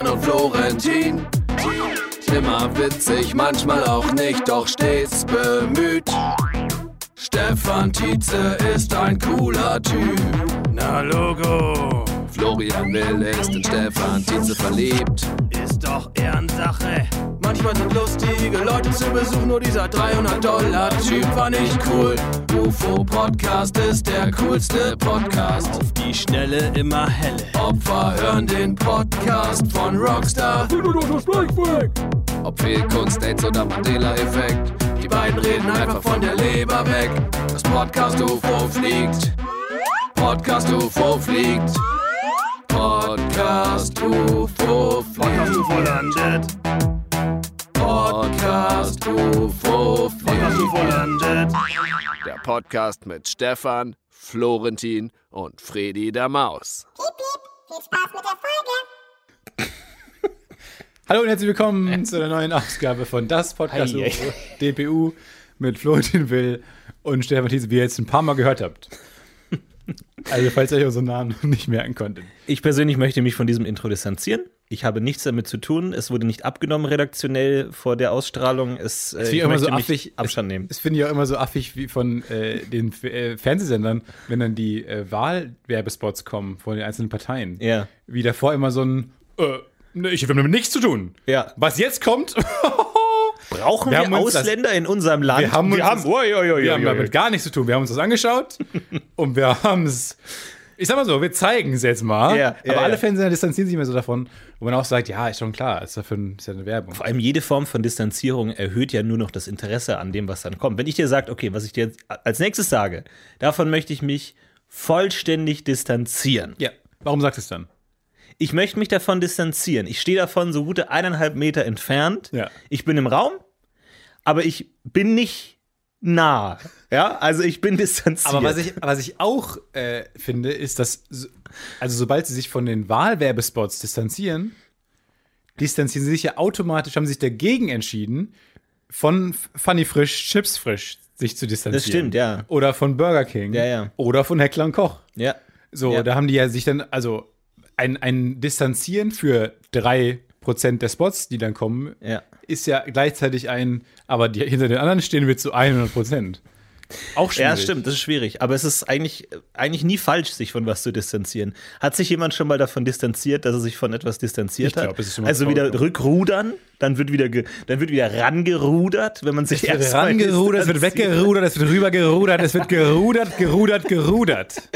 Und Florentin. Immer witzig, manchmal auch nicht, doch stets bemüht. Stefan Tietze ist ein cooler Typ. Na Logo, Florian Will ist in Stefan Tietze verliebt. ist doch Ehrensache. Manchmal sind lustige Leute zu Besuch, nur dieser 300-Dollar-Typ war nicht cool. UFO-Podcast ist der coolste Podcast. Auf die Schnelle immer helle. Opfer hören den Podcast von Rockstar. Ob Fehlkunst, Dates oder Mandela-Effekt. Die beiden reden einfach von der Leber weg. Das Podcast UFO fliegt. Podcast UFO fliegt. Podcast UFO Podcast UFO landet. Podcast UFO Podcast UFO landet. Der Podcast mit Stefan, Florentin und Fredi der Maus. Hallo und herzlich willkommen zu einer neuen Ausgabe von Das Podcast. UFO, DPU mit Florentin Will und Stefan Thiese, wie ihr jetzt ein paar Mal gehört habt. Also, falls ihr euch unseren Namen nicht merken konntet. Ich persönlich möchte mich von diesem Intro distanzieren. Ich habe nichts damit zu tun. Es wurde nicht abgenommen redaktionell vor der Ausstrahlung. Es, äh, Es ich immer so affig. Abstand nehmen. Das finde ich auch immer so affig wie von äh, den F äh, Fernsehsendern, wenn dann die äh, Wahlwerbespots kommen von den einzelnen Parteien. Ja. Wie davor immer so ein, äh, ne, ich habe damit nichts zu tun. Ja. Was jetzt kommt, Brauchen Wir wir, uns das- Ausländer in unserem Land? Wir haben, wir haben, das, oi, oi, oi, wir haben damit gar nichts zu tun. Wir haben uns das angeschaut und wir haben es. Ich sag mal so, wir zeigen es jetzt mal. Ja, ja, aber alle ja. Fernsehsender distanzieren sich immer so davon, wo man auch sagt, ja, ist schon klar, ist, dafür, ist ja eine Werbung. Vor allem jede Form von Distanzierung erhöht ja nur noch das Interesse an dem, was dann kommt. Wenn ich dir sage, okay, was ich dir als nächstes sage, davon möchte ich mich vollständig distanzieren. Ja. Warum sagst du es dann? Ich möchte mich davon distanzieren. Ich stehe davon so gute eineinhalb Meter entfernt. Ja. Ich bin im Raum, aber ich bin nicht nah. Ja, also ich bin distanziert. Aber was ich, was ich auch äh, finde, ist, dass, so- also sobald sie sich von den Wahlwerbespots distanzieren, distanzieren sie sich ja automatisch, haben sich dagegen entschieden, von Funny Frisch, Chips Frisch sich zu distanzieren. Das stimmt, ja. Oder von Burger King. Ja, ja. Oder von Heckler und Koch. ja. So, Ja. da haben die ja sich dann, also ein, ein Distanzieren für drei Prozent der Spots, die dann kommen, Ja. ist ja gleichzeitig ein, aber die, hinter den anderen stehen wir zu 100 Prozent. Auch schwierig. Ja, stimmt, das ist schwierig. Aber es ist eigentlich, eigentlich nie falsch, sich von was zu distanzieren. Hat sich jemand schon mal davon distanziert, dass er sich von etwas distanziert Ich glaub, hat? es ist mal also wieder vorgekommen. rückrudern, dann wird wieder, dann wird wieder rangerudert, wenn man sich Es wird erstmal rangerudert, es wird weggerudert, es wird rübergerudert, es wird gerudert, gerudert, gerudert.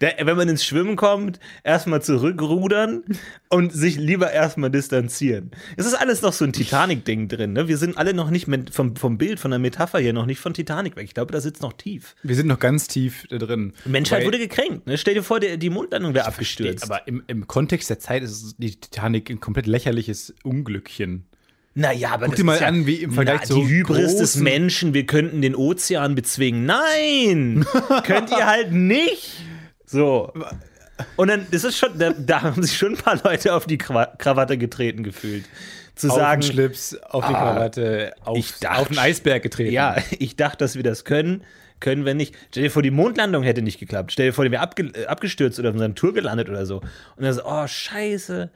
Der, wenn man ins Schwimmen kommt, erstmal zurückrudern und sich lieber erstmal distanzieren. Es ist alles noch so ein Titanic-Ding drin. Ne? Wir sind alle noch nicht vom, vom Bild, von der Metapher hier noch nicht von Titanic weg. Ich glaube, da sitzt noch tief. Wir sind noch ganz tief da drin. Die Menschheit Wobei- wurde gekränkt. Ne? Stell dir vor, der, die Mondlandung wäre abgestürzt. Aber im, im Kontext der Zeit ist die Titanic ein komplett lächerliches Unglückchen. Naja, aber Guck dir mal ist ja, an, wie im Vergleich na, zu Die Hybris des Menschen, wir könnten den Ozean bezwingen. Nein! Könnt ihr halt nicht! So. Und dann, das ist schon, da, da haben sich schon ein paar Leute auf die Kra- Krawatte getreten gefühlt. Zu Auf sagen, den Schlips, auf die Krawatte, auf, ich dachte- auf den Eisberg getreten. ja, ich dachte, dass wir das können, können wir nicht. Stell dir vor, die Mondlandung hätte nicht geklappt. Stell dir vor, die wäre abge äh, abgestürzt oder auf unserer Tour gelandet oder so. Und dann so, oh, scheiße.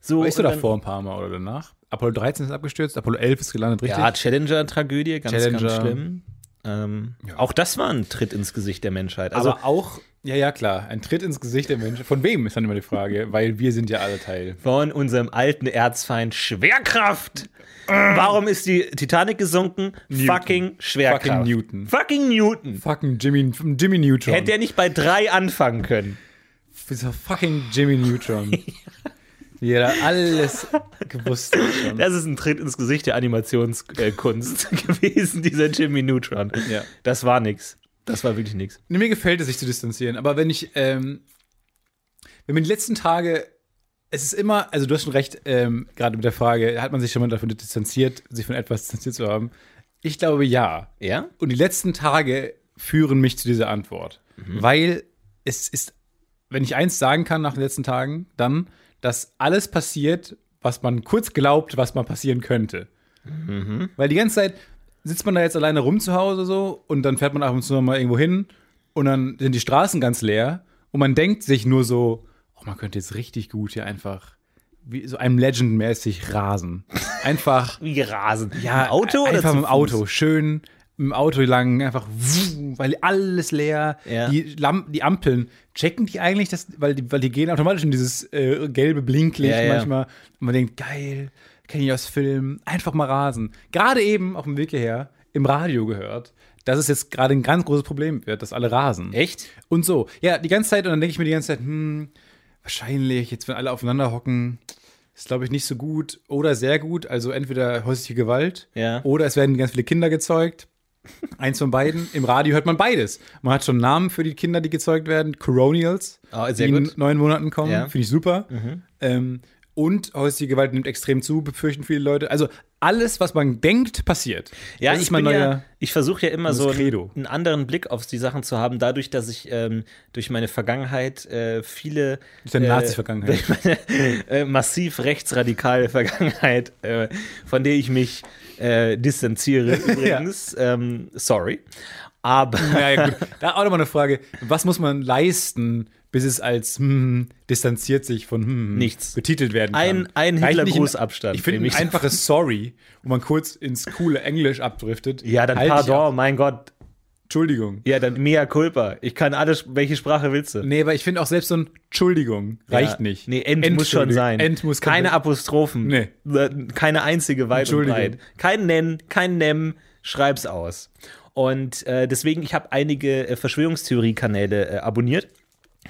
So, Weißt du davor ein paar Mal oder danach? Apollo 13 ist abgestürzt, Apollo 11 ist gelandet, richtig? Ja, Challenger-Tragödie, ganz, Challenger. ganz schlimm. Ähm, Auch das war ein Tritt ins Gesicht der Menschheit. Also, aber auch, ja, ja, klar, ein Tritt ins Gesicht der Menschen. Von wem ist dann immer die Frage, weil wir sind ja alle Teil. von unserem alten Erzfeind Schwerkraft. Warum ist die Titanic gesunken? Fucking Schwerkraft. Fucking Newton. Fucking Newton. Fucking Jimmy, Jimmy Neutron. Hätte er nicht bei drei anfangen können. Dieser fucking Jimmy Neutron. Wie er da alles gewusst hat schon. Das ist ein Tritt ins Gesicht der Animationskunst gewesen, dieser Jimmy Neutron. Ja. Das war nix. Das war wirklich nix. Nee, mir gefällt es, sich zu distanzieren. Aber wenn ich, ähm, wenn man die letzten Tage, es ist immer, also du hast schon recht, ähm, gerade mit der Frage, hat man sich schon mal davon distanziert, sich von etwas distanziert zu haben? Ich glaube ja. Ja? Und die letzten Tage führen mich zu dieser Antwort. Weil es ist, wenn ich eins sagen kann nach den letzten Tagen, dann, dass alles passiert, was man kurz glaubt, was mal passieren könnte. Weil die ganze Zeit sitzt man da jetzt alleine rum zu Hause so und dann fährt man ab und zu mal irgendwo hin und dann sind die Straßen ganz leer und man denkt sich nur so, oh, man könnte jetzt richtig gut hier einfach wie so einem Legend-mäßig rasen. Einfach Wie rasen. ja, Im Auto oder einfach zu mit dem Auto. Schön im Auto lang, einfach, weil alles leer. Ja. Die, Lampen, die Ampeln, checken die eigentlich, das, weil, die, weil die gehen automatisch in dieses äh, gelbe Blinklicht Ja, manchmal. Und man denkt, geil, kenne ich aus Film, einfach mal rasen. Gerade eben auf dem Weg hierher im Radio gehört, dass es jetzt gerade ein ganz großes Problem wird, dass alle rasen. Echt? Und so. Ja, die ganze Zeit, und dann denke ich mir die ganze Zeit, hm, wahrscheinlich, jetzt wenn alle aufeinander hocken, ist, glaube ich, nicht so gut oder sehr gut. Also entweder häusliche Gewalt Ja. oder es werden ganz viele Kinder gezeugt. Eins von beiden. Im Radio hört man beides. Man hat schon Namen für die Kinder, die gezeugt werden. Coronials, sehr die in gut. neun Monaten kommen. Ja. Mhm. Finde ich super. Ähm, und häusliche Gewalt nimmt extrem zu, befürchten viele Leute. Also alles, was man denkt, passiert. Ja, das ich ist mein bin neuer. ja, ich versuche ja immer so Credo. einen, anderen Blick auf die Sachen zu haben, dadurch, dass ich ähm, durch meine Vergangenheit äh, viele Durch deine äh, Nazi-Vergangenheit. durch meine äh, massiv rechtsradikale Vergangenheit, äh, von der ich mich äh, distanziere übrigens. ähm, sorry. Aber Ja, ja, gut. Da auch nochmal eine Frage. Was muss man leisten, bis es als hm, distanziert sich von hm, Nichts. betitelt werden kann? Ein- ein Hitlergrußabstand, Ich finde ein einfaches Sorry, wo man kurz ins coole Englisch abdriftet. ja, dann halte ich pardon, mein Gott. Entschuldigung. Ja, dann mea culpa. Ich kann alles, welche Sprache willst du? Nee, aber ich finde auch selbst so ein Entschuldigung reicht Ja. nicht. Nee, End muss schon sein. End muss keine Apostrophen. Nee. Keine einzige weit und breit. Kein Nenn, kein Nem, schreib's aus. Und äh, deswegen, ich habe einige äh, Verschwörungstheorie-Kanäle äh, abonniert.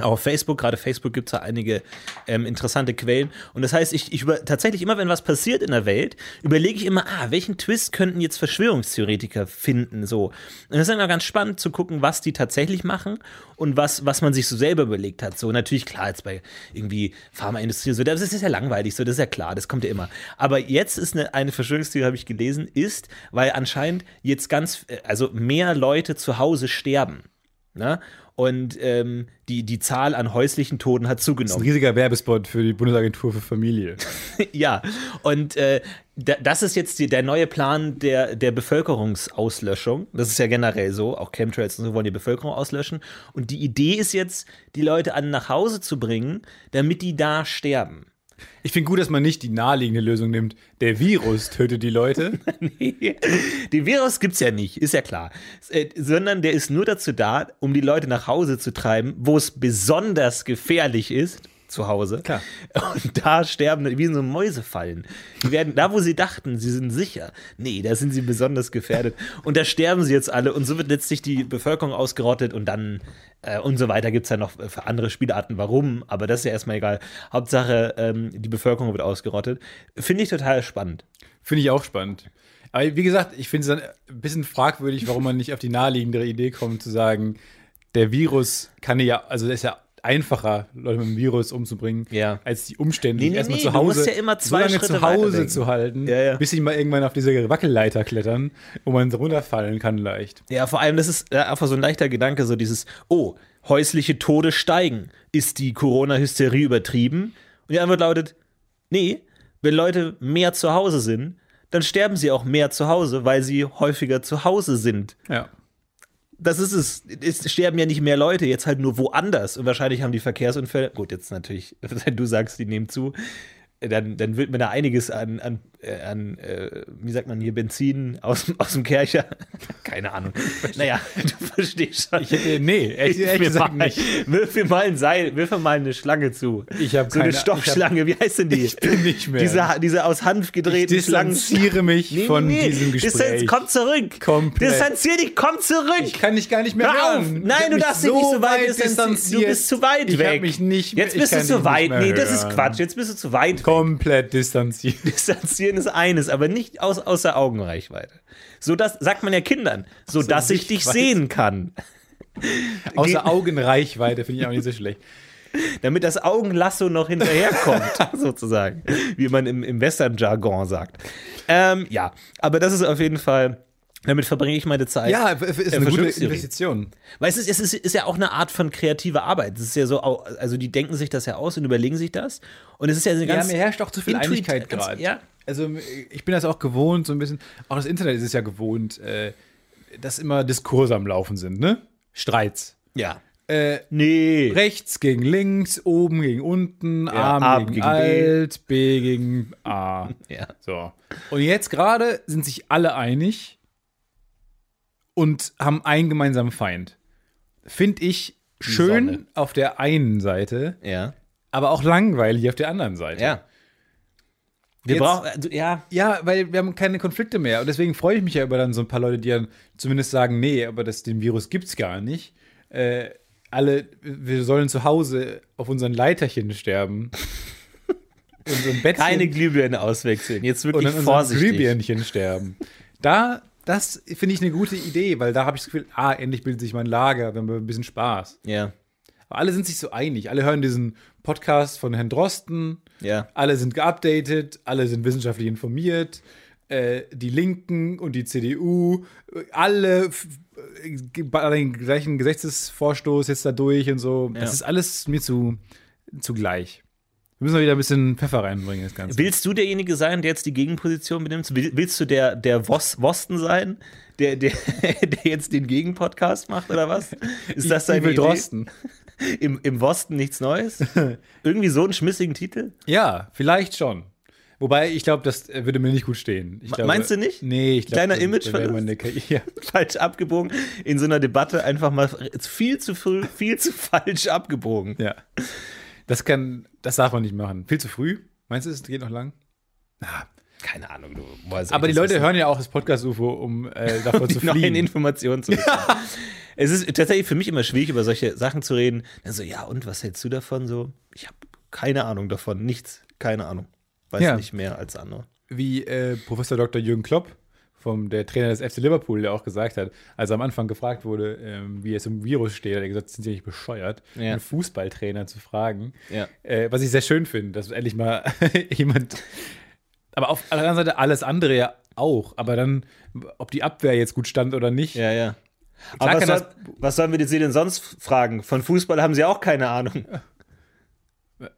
Auch auf Facebook, gerade Facebook gibt es da einige ähm, interessante Quellen. Und das heißt, ich, ich über, tatsächlich immer, wenn was passiert in der Welt, überlege ich immer, ah, welchen Twist könnten jetzt Verschwörungstheoretiker finden? So. Und das ist immer ganz spannend zu gucken, was die tatsächlich machen und was, was man sich so selber überlegt hat. So, natürlich, klar, jetzt bei irgendwie Pharmaindustrie, so, das ist ja langweilig, so, das ist ja klar, das kommt ja immer. Aber jetzt ist eine, eine Verschwörungstheorie, habe ich gelesen, ist, weil anscheinend jetzt ganz, äh, also mehr Leute zu Hause sterben. Ne? Und ähm, die, die Zahl an häuslichen Toten hat Das ist ein zugenommen. riesiger Werbespot für die Bundesagentur für Familie. ja, und äh, da, das ist jetzt die, der neue Plan der, der Bevölkerungsauslöschung. Das ist ja generell so. Auch Chemtrails und so wollen die Bevölkerung auslöschen. Und die Idee ist jetzt, die Leute alle nach Hause zu bringen, damit die da sterben. Ich finde gut, dass man nicht die naheliegende Lösung nimmt. Der Virus tötet die Leute. Den Virus gibt's ja nicht, ist ja klar. Äh, sondern der ist nur dazu da, um die Leute nach Hause zu treiben, wo es besonders gefährlich ist. Zu Hause. Klar. Und da sterben wie in so Mäusefallen. Die werden, da wo sie dachten, sie sind sicher, nee, da sind sie besonders gefährdet. Und da sterben sie jetzt alle und so wird letztlich die Bevölkerung ausgerottet und dann äh, und so weiter gibt es ja noch für andere Spielarten, warum, aber das ist ja erstmal egal. Hauptsache, ähm, die Bevölkerung wird ausgerottet. Finde ich total spannend. Finde ich auch spannend. Aber wie gesagt, ich finde es dann ein bisschen fragwürdig, warum man nicht auf die naheliegendere Idee kommt, zu sagen, der Virus kann ja, also das ist ja einfacher, Leute mit dem Virus umzubringen, Ja. als die Umstände, Nee, nee, erstmal nee, zu du Hause, musst ja immer zwei so lange Schritte zu Hause zu halten, Ja, ja. bis sie mal irgendwann auf diese Wackelleiter klettern, wo man runterfallen kann leicht. Ja, vor allem, das ist äh, einfach so ein leichter Gedanke, so dieses, oh, häusliche Tode steigen. Ist die Corona-Hysterie übertrieben? Und die Antwort lautet, nee, wenn Leute mehr zu Hause sind, dann sterben sie auch mehr zu Hause, weil sie häufiger zu Hause sind. Ja. Das ist es. Es sterben ja nicht mehr Leute, jetzt halt nur woanders. Und wahrscheinlich haben die Verkehrsunfälle, gut, jetzt natürlich, wenn du sagst, die nehmen zu, dann, dann wird mir da einiges an, an, äh, an äh, wie sagt man hier, Benzin aus, aus dem Kercher. Keine Ahnung. Naja, du verstehst schon. Ich hätte, nee, ehrlich, Hilf ehrlich gesagt mal, nicht. wirf mir mal ein Seil, wirf mir mal eine Schlange zu. Ich hab so eine keine- Stoffschlange, wie heißt denn die? Ich bin nicht mehr. Diese, diese aus Hanf Ich gedrehten Schlangen. distanziere mich von diesem Gespräch. Distanz, komm zurück. Komplett. Distanzier dich, komm zurück. Ich kann dich gar nicht mehr Hör auf! Ich Nein, hab du darfst dich nicht so weit distanzieren. Du bist zu weit ich weg. Hab mich nicht mehr, Jetzt ich bist du zu weit. Nee, das ist. Quatsch. Jetzt bist du zu weit. weg. Komplett distanziert. Distanzieren ist eines, aber nicht aus, außer Augenreichweite. So das sagt man ja Kindern, so, dass ich dich sehen kann. Außer Augenreichweite finde ich auch nicht so schlecht. Damit das Augenlasso noch hinterherkommt, sozusagen. Wie man im, im Western-Jargon sagt. Ähm, ja, aber das ist auf jeden Fall. Damit verbringe ich meine Zeit. Ja, ist eine gute. Investition. Weil es ist, es ist, ist ja auch eine Art von kreativer Arbeit. Es ist ja so, also die denken sich das ja aus und überlegen sich das. Und es ist ja eine ganz. ja, mir herrscht auch zu viel intuit- Einigkeit gerade. Ja. Also ich bin das auch gewohnt, so ein bisschen. Auch das Internet ist es ja gewohnt, äh, dass immer Diskurse am Laufen sind, ne? Streits. Ja. Äh, Nee. rechts gegen links, oben gegen unten, arm A gegen, gegen B. alt, B gegen A. Ja. So. Und jetzt gerade sind sich alle einig und haben einen gemeinsamen Feind. Finde ich schön Sonne. auf der einen Seite, Ja. aber auch langweilig auf der anderen Seite. Ja. Wir Jetzt- brauchen, also, ja. Ja, weil wir haben keine Konflikte mehr. Und deswegen freue ich mich ja über dann so ein paar Leute, die dann zumindest sagen, nee, aber das, den Virus gibt's gar nicht. Äh, alle, wir sollen zu Hause auf unseren Leiterchen sterben. So einem Bettchen Keine Glühbirne auswechseln. Jetzt und wirklich an unseren vorsichtig. Glühbirnchen sterben. Da, das finde ich eine gute Idee, weil da habe ich das Gefühl, ah, endlich bildet sich mein Lager, wir haben ein bisschen Spaß. Ja. Aber alle sind sich so einig. Alle hören diesen Podcast von Herrn Drosten. Ja. Alle sind geupdatet, alle sind wissenschaftlich informiert. Äh, die Linken und die CDU, äh, alle bei den gleichen Gesetzesvorstoß jetzt da durch und so. Das Ja. ist alles mir zu, zu gleich. Wir müssen mal wieder ein bisschen Pfeffer reinbringen, das Ganze. Willst du derjenige sein, der jetzt die Gegenposition benimmt? Will- Willst du der, der Wos Wosten sein, der, der, der jetzt den Gegenpodcast macht oder was? Ist das Idee? Drosten. Im, Im Wosten nichts Neues? Irgendwie so einen schmissigen Titel? Ja, vielleicht schon. Wobei, ich glaube, das äh, würde mir nicht gut stehen. Glaube, meinst du nicht? Nee, ich glaube. Kleiner Imageverlust? Ja. Falsch abgebogen. In so einer Debatte einfach mal viel zu früh, viel zu falsch abgebogen. Ja. Das kann, das darf man nicht machen. Viel zu früh. Meinst du, es geht noch lang? Keine Ahnung, du. soll Aber die Leute wissen? hören ja auch das Podcast-UFO, um äh, davor zu die neuen fliehen. Informationen zu bekommen. Es ist tatsächlich für mich immer schwierig, über solche Sachen zu reden. Dann so, ja, und was hältst du davon? So, ich habe keine Ahnung davon, nichts, keine Ahnung. Weiß Ja. nicht mehr als andere. Wie äh, Professor Dr. Jürgen Klopp, vom, der Trainer des FC Liverpool, der auch gesagt hat, als er am Anfang gefragt wurde, ähm, wie es um Virus steht, hat er gesagt, sind Sie nicht bescheuert, Ja. einen Fußballtrainer zu fragen. Ja. Äh, was ich sehr schön finde, dass endlich mal jemand. Aber auf der anderen Seite alles andere ja auch. Aber dann, ob die Abwehr jetzt gut stand oder nicht. Ja, ja. Klar Aber was, soll, was sollen wir sie denn sonst fragen? Von Fußball haben sie auch keine Ahnung. Das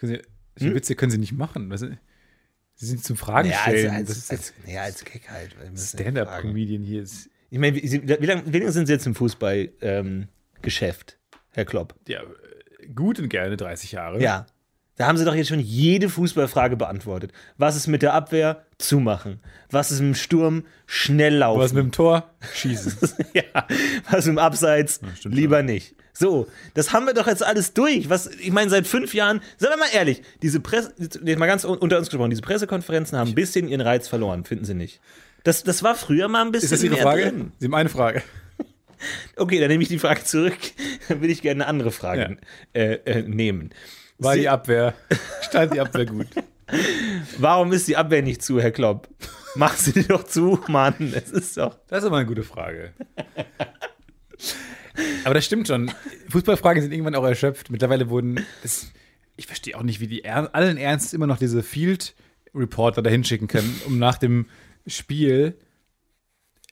können Sie, solche Witze können Sie nicht machen. Was, Sie sind zum Fragen Ja, als, stellen. als, als, ja, als Gag halt. fragen. Stand-up-Comedian hier. Ist, Ich meine, wie, Sie- wie lange wie lange sind Sie jetzt im Fußballgeschäft, ähm, Herr Klopp? ja, gut und gerne 30 Jahre. Ja. Da haben sie doch jetzt schon jede Fußballfrage beantwortet. Was ist mit der Abwehr? Zumachen. Was ist mit dem Sturm? Schnell laufen. Was mit dem Tor? Schießen. ja. Was mit dem Abseits? stimmt Lieber nicht. So, das haben wir doch jetzt alles durch. Was, ich meine, seit fünf Jahren, seien wir mal ehrlich, diese Presse, jetzt mal ganz un- unter uns gesprochen, diese Pressekonferenzen haben ein bisschen ihren Reiz verloren, finden Sie nicht? Das, das war früher mal ein bisschen Ist das Ihre mehr Frage? drin. Sie haben eine Frage. Okay, dann nehme ich die Frage zurück. Dann will ich gerne eine andere Frage äh, äh, nehmen. War Sie- die Abwehr, stand die Abwehr gut? Warum ist die Abwehr nicht zu, Herr Klopp? Mach sie doch zu, Mann. Es ist doch. Das ist aber eine gute Frage. Aber das stimmt schon. Fußballfragen sind irgendwann auch erschöpft. Mittlerweile wurden. Es, ich verstehe auch nicht, wie die er, allen Ernst immer noch diese Field Reporter dahin schicken können, um nach dem Spiel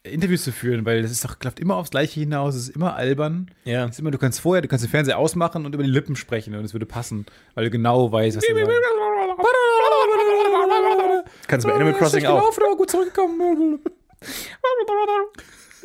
Interviews zu führen, weil das ist doch, klappt immer aufs Gleiche hinaus, es ist immer albern. Ja. Es ist immer, du kannst vorher, du kannst den Fernseher ausmachen und über die Lippen sprechen und es würde passen, weil du genau weißt, was du sagst. Kannst du bei Animal Crossing auch. gelaufen, aber gut zurückgekommen.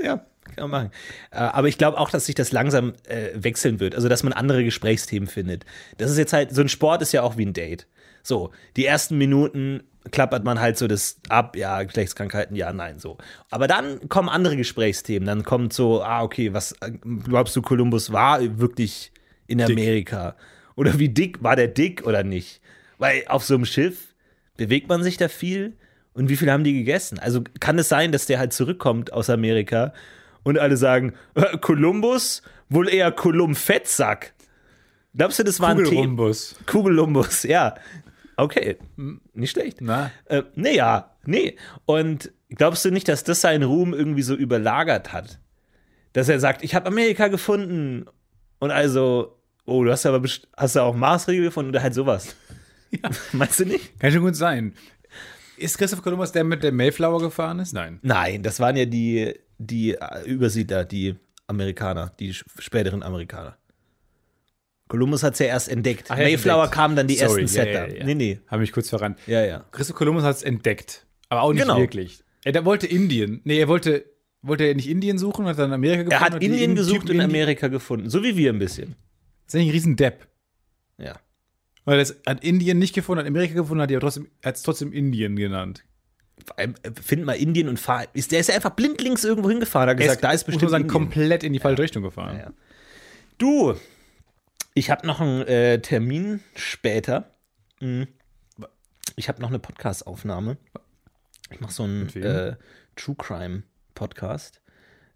Ja, Kann man machen. Äh, Aber ich glaube auch, dass sich das langsam äh, wechseln wird. Also, dass man andere Gesprächsthemen findet. Das ist jetzt halt, so ein Sport ist ja auch wie ein Date. So, die ersten Minuten klappert man halt so das ab, ja, Geschlechtskrankheiten, ja, nein, so. Aber dann kommen andere Gesprächsthemen. Dann kommt so, ah, okay, was äh, glaubst du, Kolumbus war wirklich in Amerika? Oder wie dick war der dick oder nicht? Weil auf so einem Schiff bewegt man sich da viel und wie viel haben die gegessen? Also kann es sein, dass der halt zurückkommt aus Amerika und alle sagen, äh, Kolumbus, wohl eher Kolumb-Fettsack. Glaubst du, das war ein Thema? Kugelrumbus. Kugelumbus, ja. Okay, nicht schlecht. Na? Äh, nee, ja, nee. Und glaubst du nicht, dass das seinen Ruhm irgendwie so überlagert hat? Dass er sagt, ich habe Amerika gefunden. Und also, oh, du hast aber hast du auch Maßregel gefunden oder halt sowas. Meinst du nicht? Kann schon gut sein. Ist Christoph Kolumbus der mit der Mayflower gefahren ist? Nein. Nein, das waren ja die, die äh, Übersiedler, die Amerikaner, die späteren Amerikaner. Columbus hat es ja erst entdeckt. Ach, er Mayflower entdeckt. kamen dann die Sorry, ersten ja, Settler. ja, ja. Nee, nee. Habe mich kurz verrannt. Ja, ja. Christoph Kolumbus hat es entdeckt. Aber auch nicht Genau. wirklich. Er wollte Indien. Nee, er wollte, wollte er nicht Indien suchen, hat dann Amerika gefunden. Er hat und die Indien gesucht und in Amerika gefunden. So wie wir ein bisschen. Das ist eigentlich ein Riesen-Depp. Ja. Weil er hat Indien nicht gefunden, hat Amerika gefunden, hat er trotzdem, hat es trotzdem Indien genannt. Äh, Find mal Indien und fahr. Ist, der ist ja einfach blindlings irgendwo hingefahren. Hat Er gesagt, da ist muss bestimmt man sagen, komplett in die falsche Richtung gefahren. Ja. Du, ich habe noch einen äh, Termin später. Mhm. Ich habe noch eine Podcast-Aufnahme. Ich mache so einen äh, True Crime Podcast.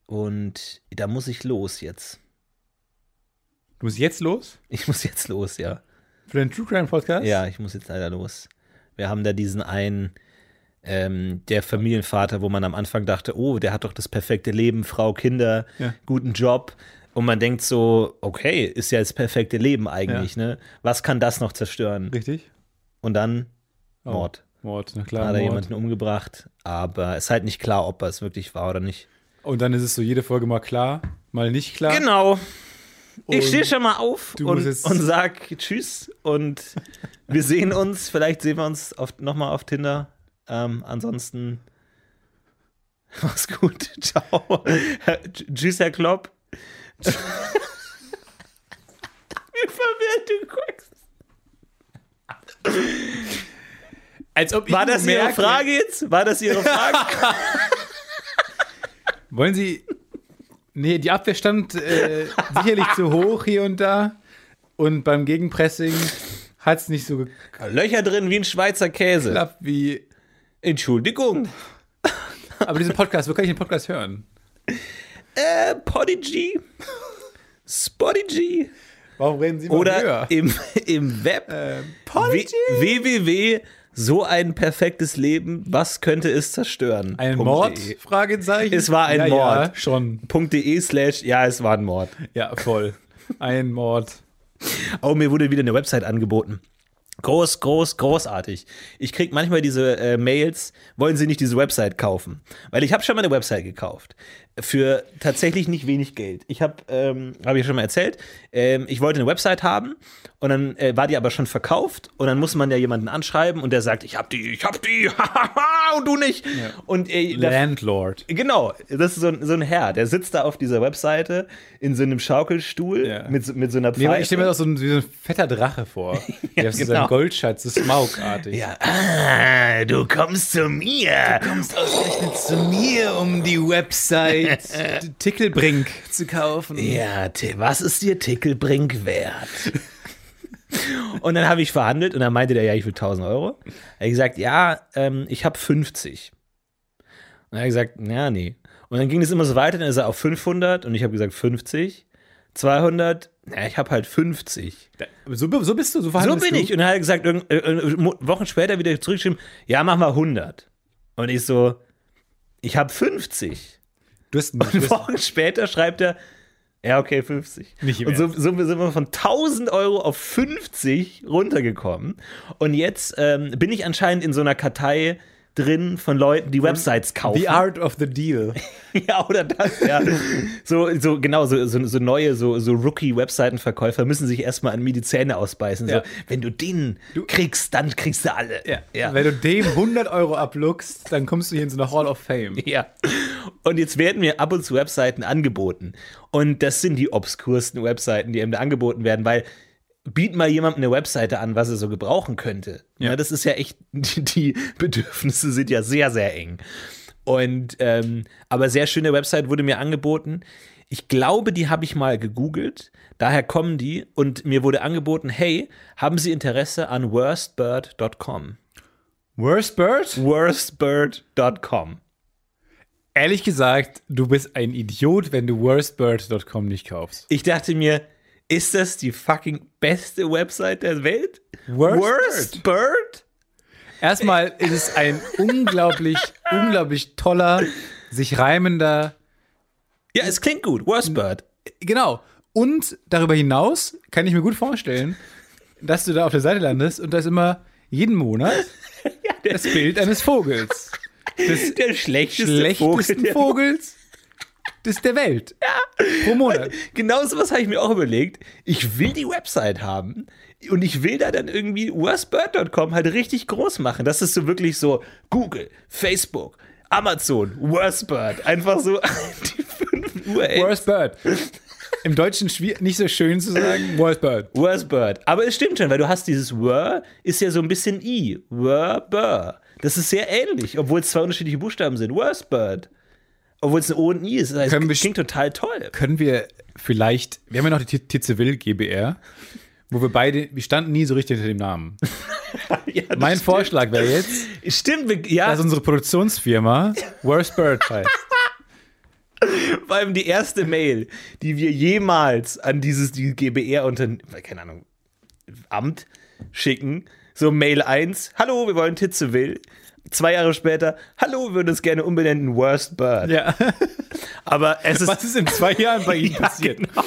Und da muss ich los jetzt. Du musst jetzt los Ich muss jetzt los, ja. für den True Crime Podcast? Ja, ich muss jetzt leider los. Wir haben da diesen einen, ähm, der Familienvater, wo man am Anfang dachte, oh, der hat doch das perfekte Leben, Frau, Kinder, Ja. guten Job. Und man denkt so, okay, ist ja das perfekte Leben eigentlich, ne? Was kann das noch zerstören? Richtig? Und dann Oh, Mord. Mord, na klar. Hat er Mord. jemanden umgebracht, aber es ist halt nicht klar, ob er es wirklich war oder nicht. Und dann ist es so jede Folge mal klar, mal nicht klar. Genau. Ich Und stehe schon mal auf und, und sag Tschüss und wir sehen uns. Vielleicht sehen wir uns nochmal auf Tinder. Ähm, ansonsten mach's gut. Ciao. Tschüss, Herr Klopp. Wie verwirrt du guckst. Als ob ich War das Ihre Frage jetzt? War das Ihre Frage? Wollen Sie. Nee, die Abwehr stand äh, sicherlich zu hoch hier und da. Und beim Gegenpressing hat es nicht so Löcher drin wie ein Schweizer Käse. geklappt wie. Entschuldigung. Aber diesen Podcast, wo kann ich den Podcast hören? Äh, Podigy. Spotty Warum reden Sie mal Oder höher? im, im Web. Podigy? www. So ein perfektes Leben, was könnte es zerstören? Ein Punkt Mord? de. Fragezeichen. Es war ein ja, Mord. Ja, schon. .de slash, ja, es war ein Mord. Ja, voll. Ein Mord. Oh, mir wurde wieder eine Website angeboten. Groß, groß, großartig. Ich krieg manchmal diese äh, Mails, wollen Sie nicht diese Website kaufen? Weil ich habe schon mal eine Website gekauft. Für tatsächlich nicht wenig Geld. Ich habe, ähm, habe ich schon mal erzählt, ähm, ich wollte eine Website haben und dann äh, war die aber schon verkauft und dann muss man ja jemanden anschreiben und der sagt, ich hab die, ich hab die, und du nicht. Und äh, Landlord. Genau, das ist so ein, so ein Herr, der sitzt da auf dieser Webseite in so einem Schaukelstuhl Ja. mit, so- mit so einer Nee, Pfeife. ich stelle mir das so ein, wie so ein fetter Drache vor. Der ist so genau. ein Goldschatz, so Smaug-artig. Ja, ah, du kommst zu mir. Du kommst Ausgerechnet zu mir, um die Website Tickelbrink zu kaufen. Ja, was ist dir Tickelbrink wert? und dann habe ich verhandelt und dann meinte der, ja, ich will 1000 Euro. Er hat gesagt, ja, ähm, ich habe 50. Und er hat gesagt, ja, nee. Und dann ging es immer so weiter, dann ist er auf 500 und ich habe gesagt 50. 200, ja, ich habe halt 50. So, so bist du, so So verhandelst bin du. ich. Und dann hat er gesagt, äh, äh, Wochen später wieder zurückgeschrieben, ja, mach mal 100. Und ich so, ich habe 50. Hast, du Und Wochen später schreibt er, ja, okay, 50. Nicht und so, so sind wir von 1000 Euro auf 50 runtergekommen. Und jetzt ähm, bin ich anscheinend in so einer Kartei drin von Leuten, die Websites kaufen. The Art of the Deal. Ja, oder das, ja. So, so genau, so, so, so neue, so, so Rookie-Webseitenverkäufer müssen sich erstmal an mir die Zähne ausbeißen. Ja. So, wenn du den kriegst, dann kriegst du alle. ja. Wenn du dem 100 Euro abluchst, dann kommst du hier in so eine Hall of Fame. Ja. Und jetzt werden mir ab und zu Webseiten angeboten. Und das sind die obskursten Webseiten, die einem da angeboten werden, weil biet mal jemandem eine Webseite an, was er so gebrauchen könnte. Ja. das ist ja echt, die, die Bedürfnisse sind ja sehr, sehr eng. Und ähm, aber sehr schöne Website wurde mir angeboten. Ich glaube, die habe ich mal gegoogelt. Daher kommen die und mir wurde angeboten, hey, haben Sie Interesse an worstbird.com? Worstbird? Worstbird.com. Ehrlich gesagt, du bist ein Idiot, wenn du worstbird.com nicht kaufst. Ich dachte mir, ist das die fucking beste Website der Welt? Worst, Worst Bird? Erstmal ist es ein unglaublich, unglaublich toller, sich reimender. Ja, es klingt gut. Worst Bird. Genau. Und darüber hinaus kann ich mir gut vorstellen, dass du da auf der Seite landest und da ist immer jeden Monat das Bild eines Vogels. Des der schlechteste schlechtesten Vogel Vogels des der Welt. Ja. Pro Monat. Genau so was habe ich mir auch überlegt. Ich will die Website haben und ich will da dann irgendwie worstbird.com halt richtig groß machen. Das ist so wirklich so Google, Facebook, Amazon, Worstbird. Einfach so die fünf Uhr. Worst Bird. Im Deutschen nicht so schön zu sagen. Worst Bird. Worstbird. Aber es stimmt schon, weil du hast dieses Wor, ist ja so ein bisschen I. Worbir. Das ist sehr ähnlich, obwohl es zwei unterschiedliche Buchstaben sind. Worstbird. Obwohl es ein O und I ist. Das heißt, Können wir- klingt total toll. Können wir vielleicht, wir haben ja noch die Tizeville GBR, wo wir beide, wir standen nie so richtig hinter dem Namen. Ja, Mein stimmt. Vorschlag wäre jetzt, Stimmt, wir- ja. dass unsere Produktionsfirma Worst Bird heißt. Vor allem die erste Mail, die wir jemals an dieses die GBR unter keine Ahnung Amt schicken. So Mail 1, hallo, wir wollen Titzeville. Zwei Jahre später, hallo, wir würden uns gerne umbenennen Worst Bird. Ja. Aber es ist Was ist in zwei Jahren bei Ihnen Ja, passiert? genau.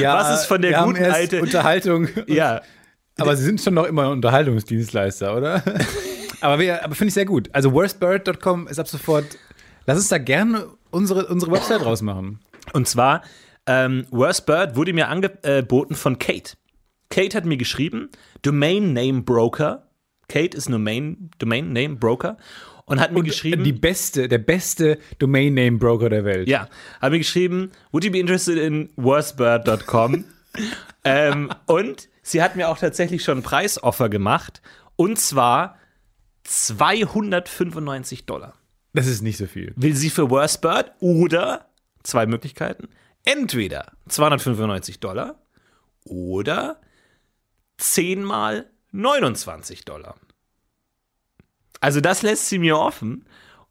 Ja, Was ist von der guten erst alte- Unterhaltung? Ja, Aber Sie sind schon noch immer Unterhaltungsdienstleister, oder? aber wir, aber finde ich sehr gut. Also worstbird.com ist ab sofort. Lass uns da gerne unsere, unsere Website rausmachen. Und zwar, ähm, Worst Bird wurde mir angeboten von Kate. Kate hat mir geschrieben, Domain Name Broker. Kate ist Domain, Domain Name Broker. Und hat mir geschrieben. Die beste, der beste Domain Name Broker der Welt. Ja, hat mir geschrieben, would you be interested in worstbird.com? ähm, und sie hat mir auch tatsächlich schon ein Preisoffer gemacht. Und zwar 295 Dollar. Das ist nicht so viel. Will sie für Worstbird oder zwei Möglichkeiten. Entweder 295 Dollar oder 10 mal 29 Dollar. Also das lässt sie mir offen.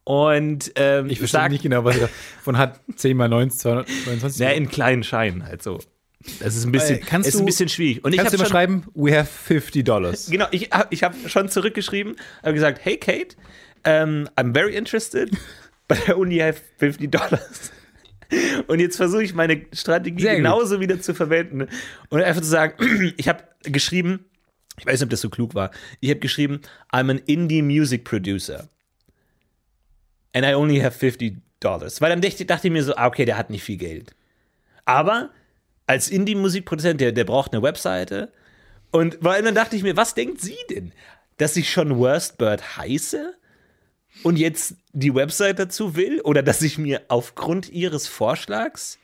Und ähm, Ich verstehe nicht genau, was sie davon hat. 10 mal 19, 229. ja, in kleinen Scheinen halt so. Das ist ein bisschen, Äh, kannst ist du- ein bisschen schwierig. Und ich Kannst habe du schon, schreiben, we have 50 Dollars. genau, ich, ich habe schon zurückgeschrieben, habe gesagt, hey Kate, um, I'm very interested, but I only have 50 Dollars. Und jetzt versuche ich meine Strategie Sehr gut. genauso wieder zu verwenden und einfach zu sagen, ich habe geschrieben, ich weiß nicht, ob das so klug war, ich habe geschrieben, I'm an Indie Music Producer. And I only have 50 Dollars. Weil dann dachte, dachte ich mir so, ah, okay, der hat nicht viel Geld. Aber als Indie-Musikproduzent, der, der braucht eine Webseite. Und weil dann dachte ich mir, was denkt sie denn? Dass ich schon Worstbird heiße und jetzt die Website dazu will? Oder dass ich mir aufgrund ihres Vorschlags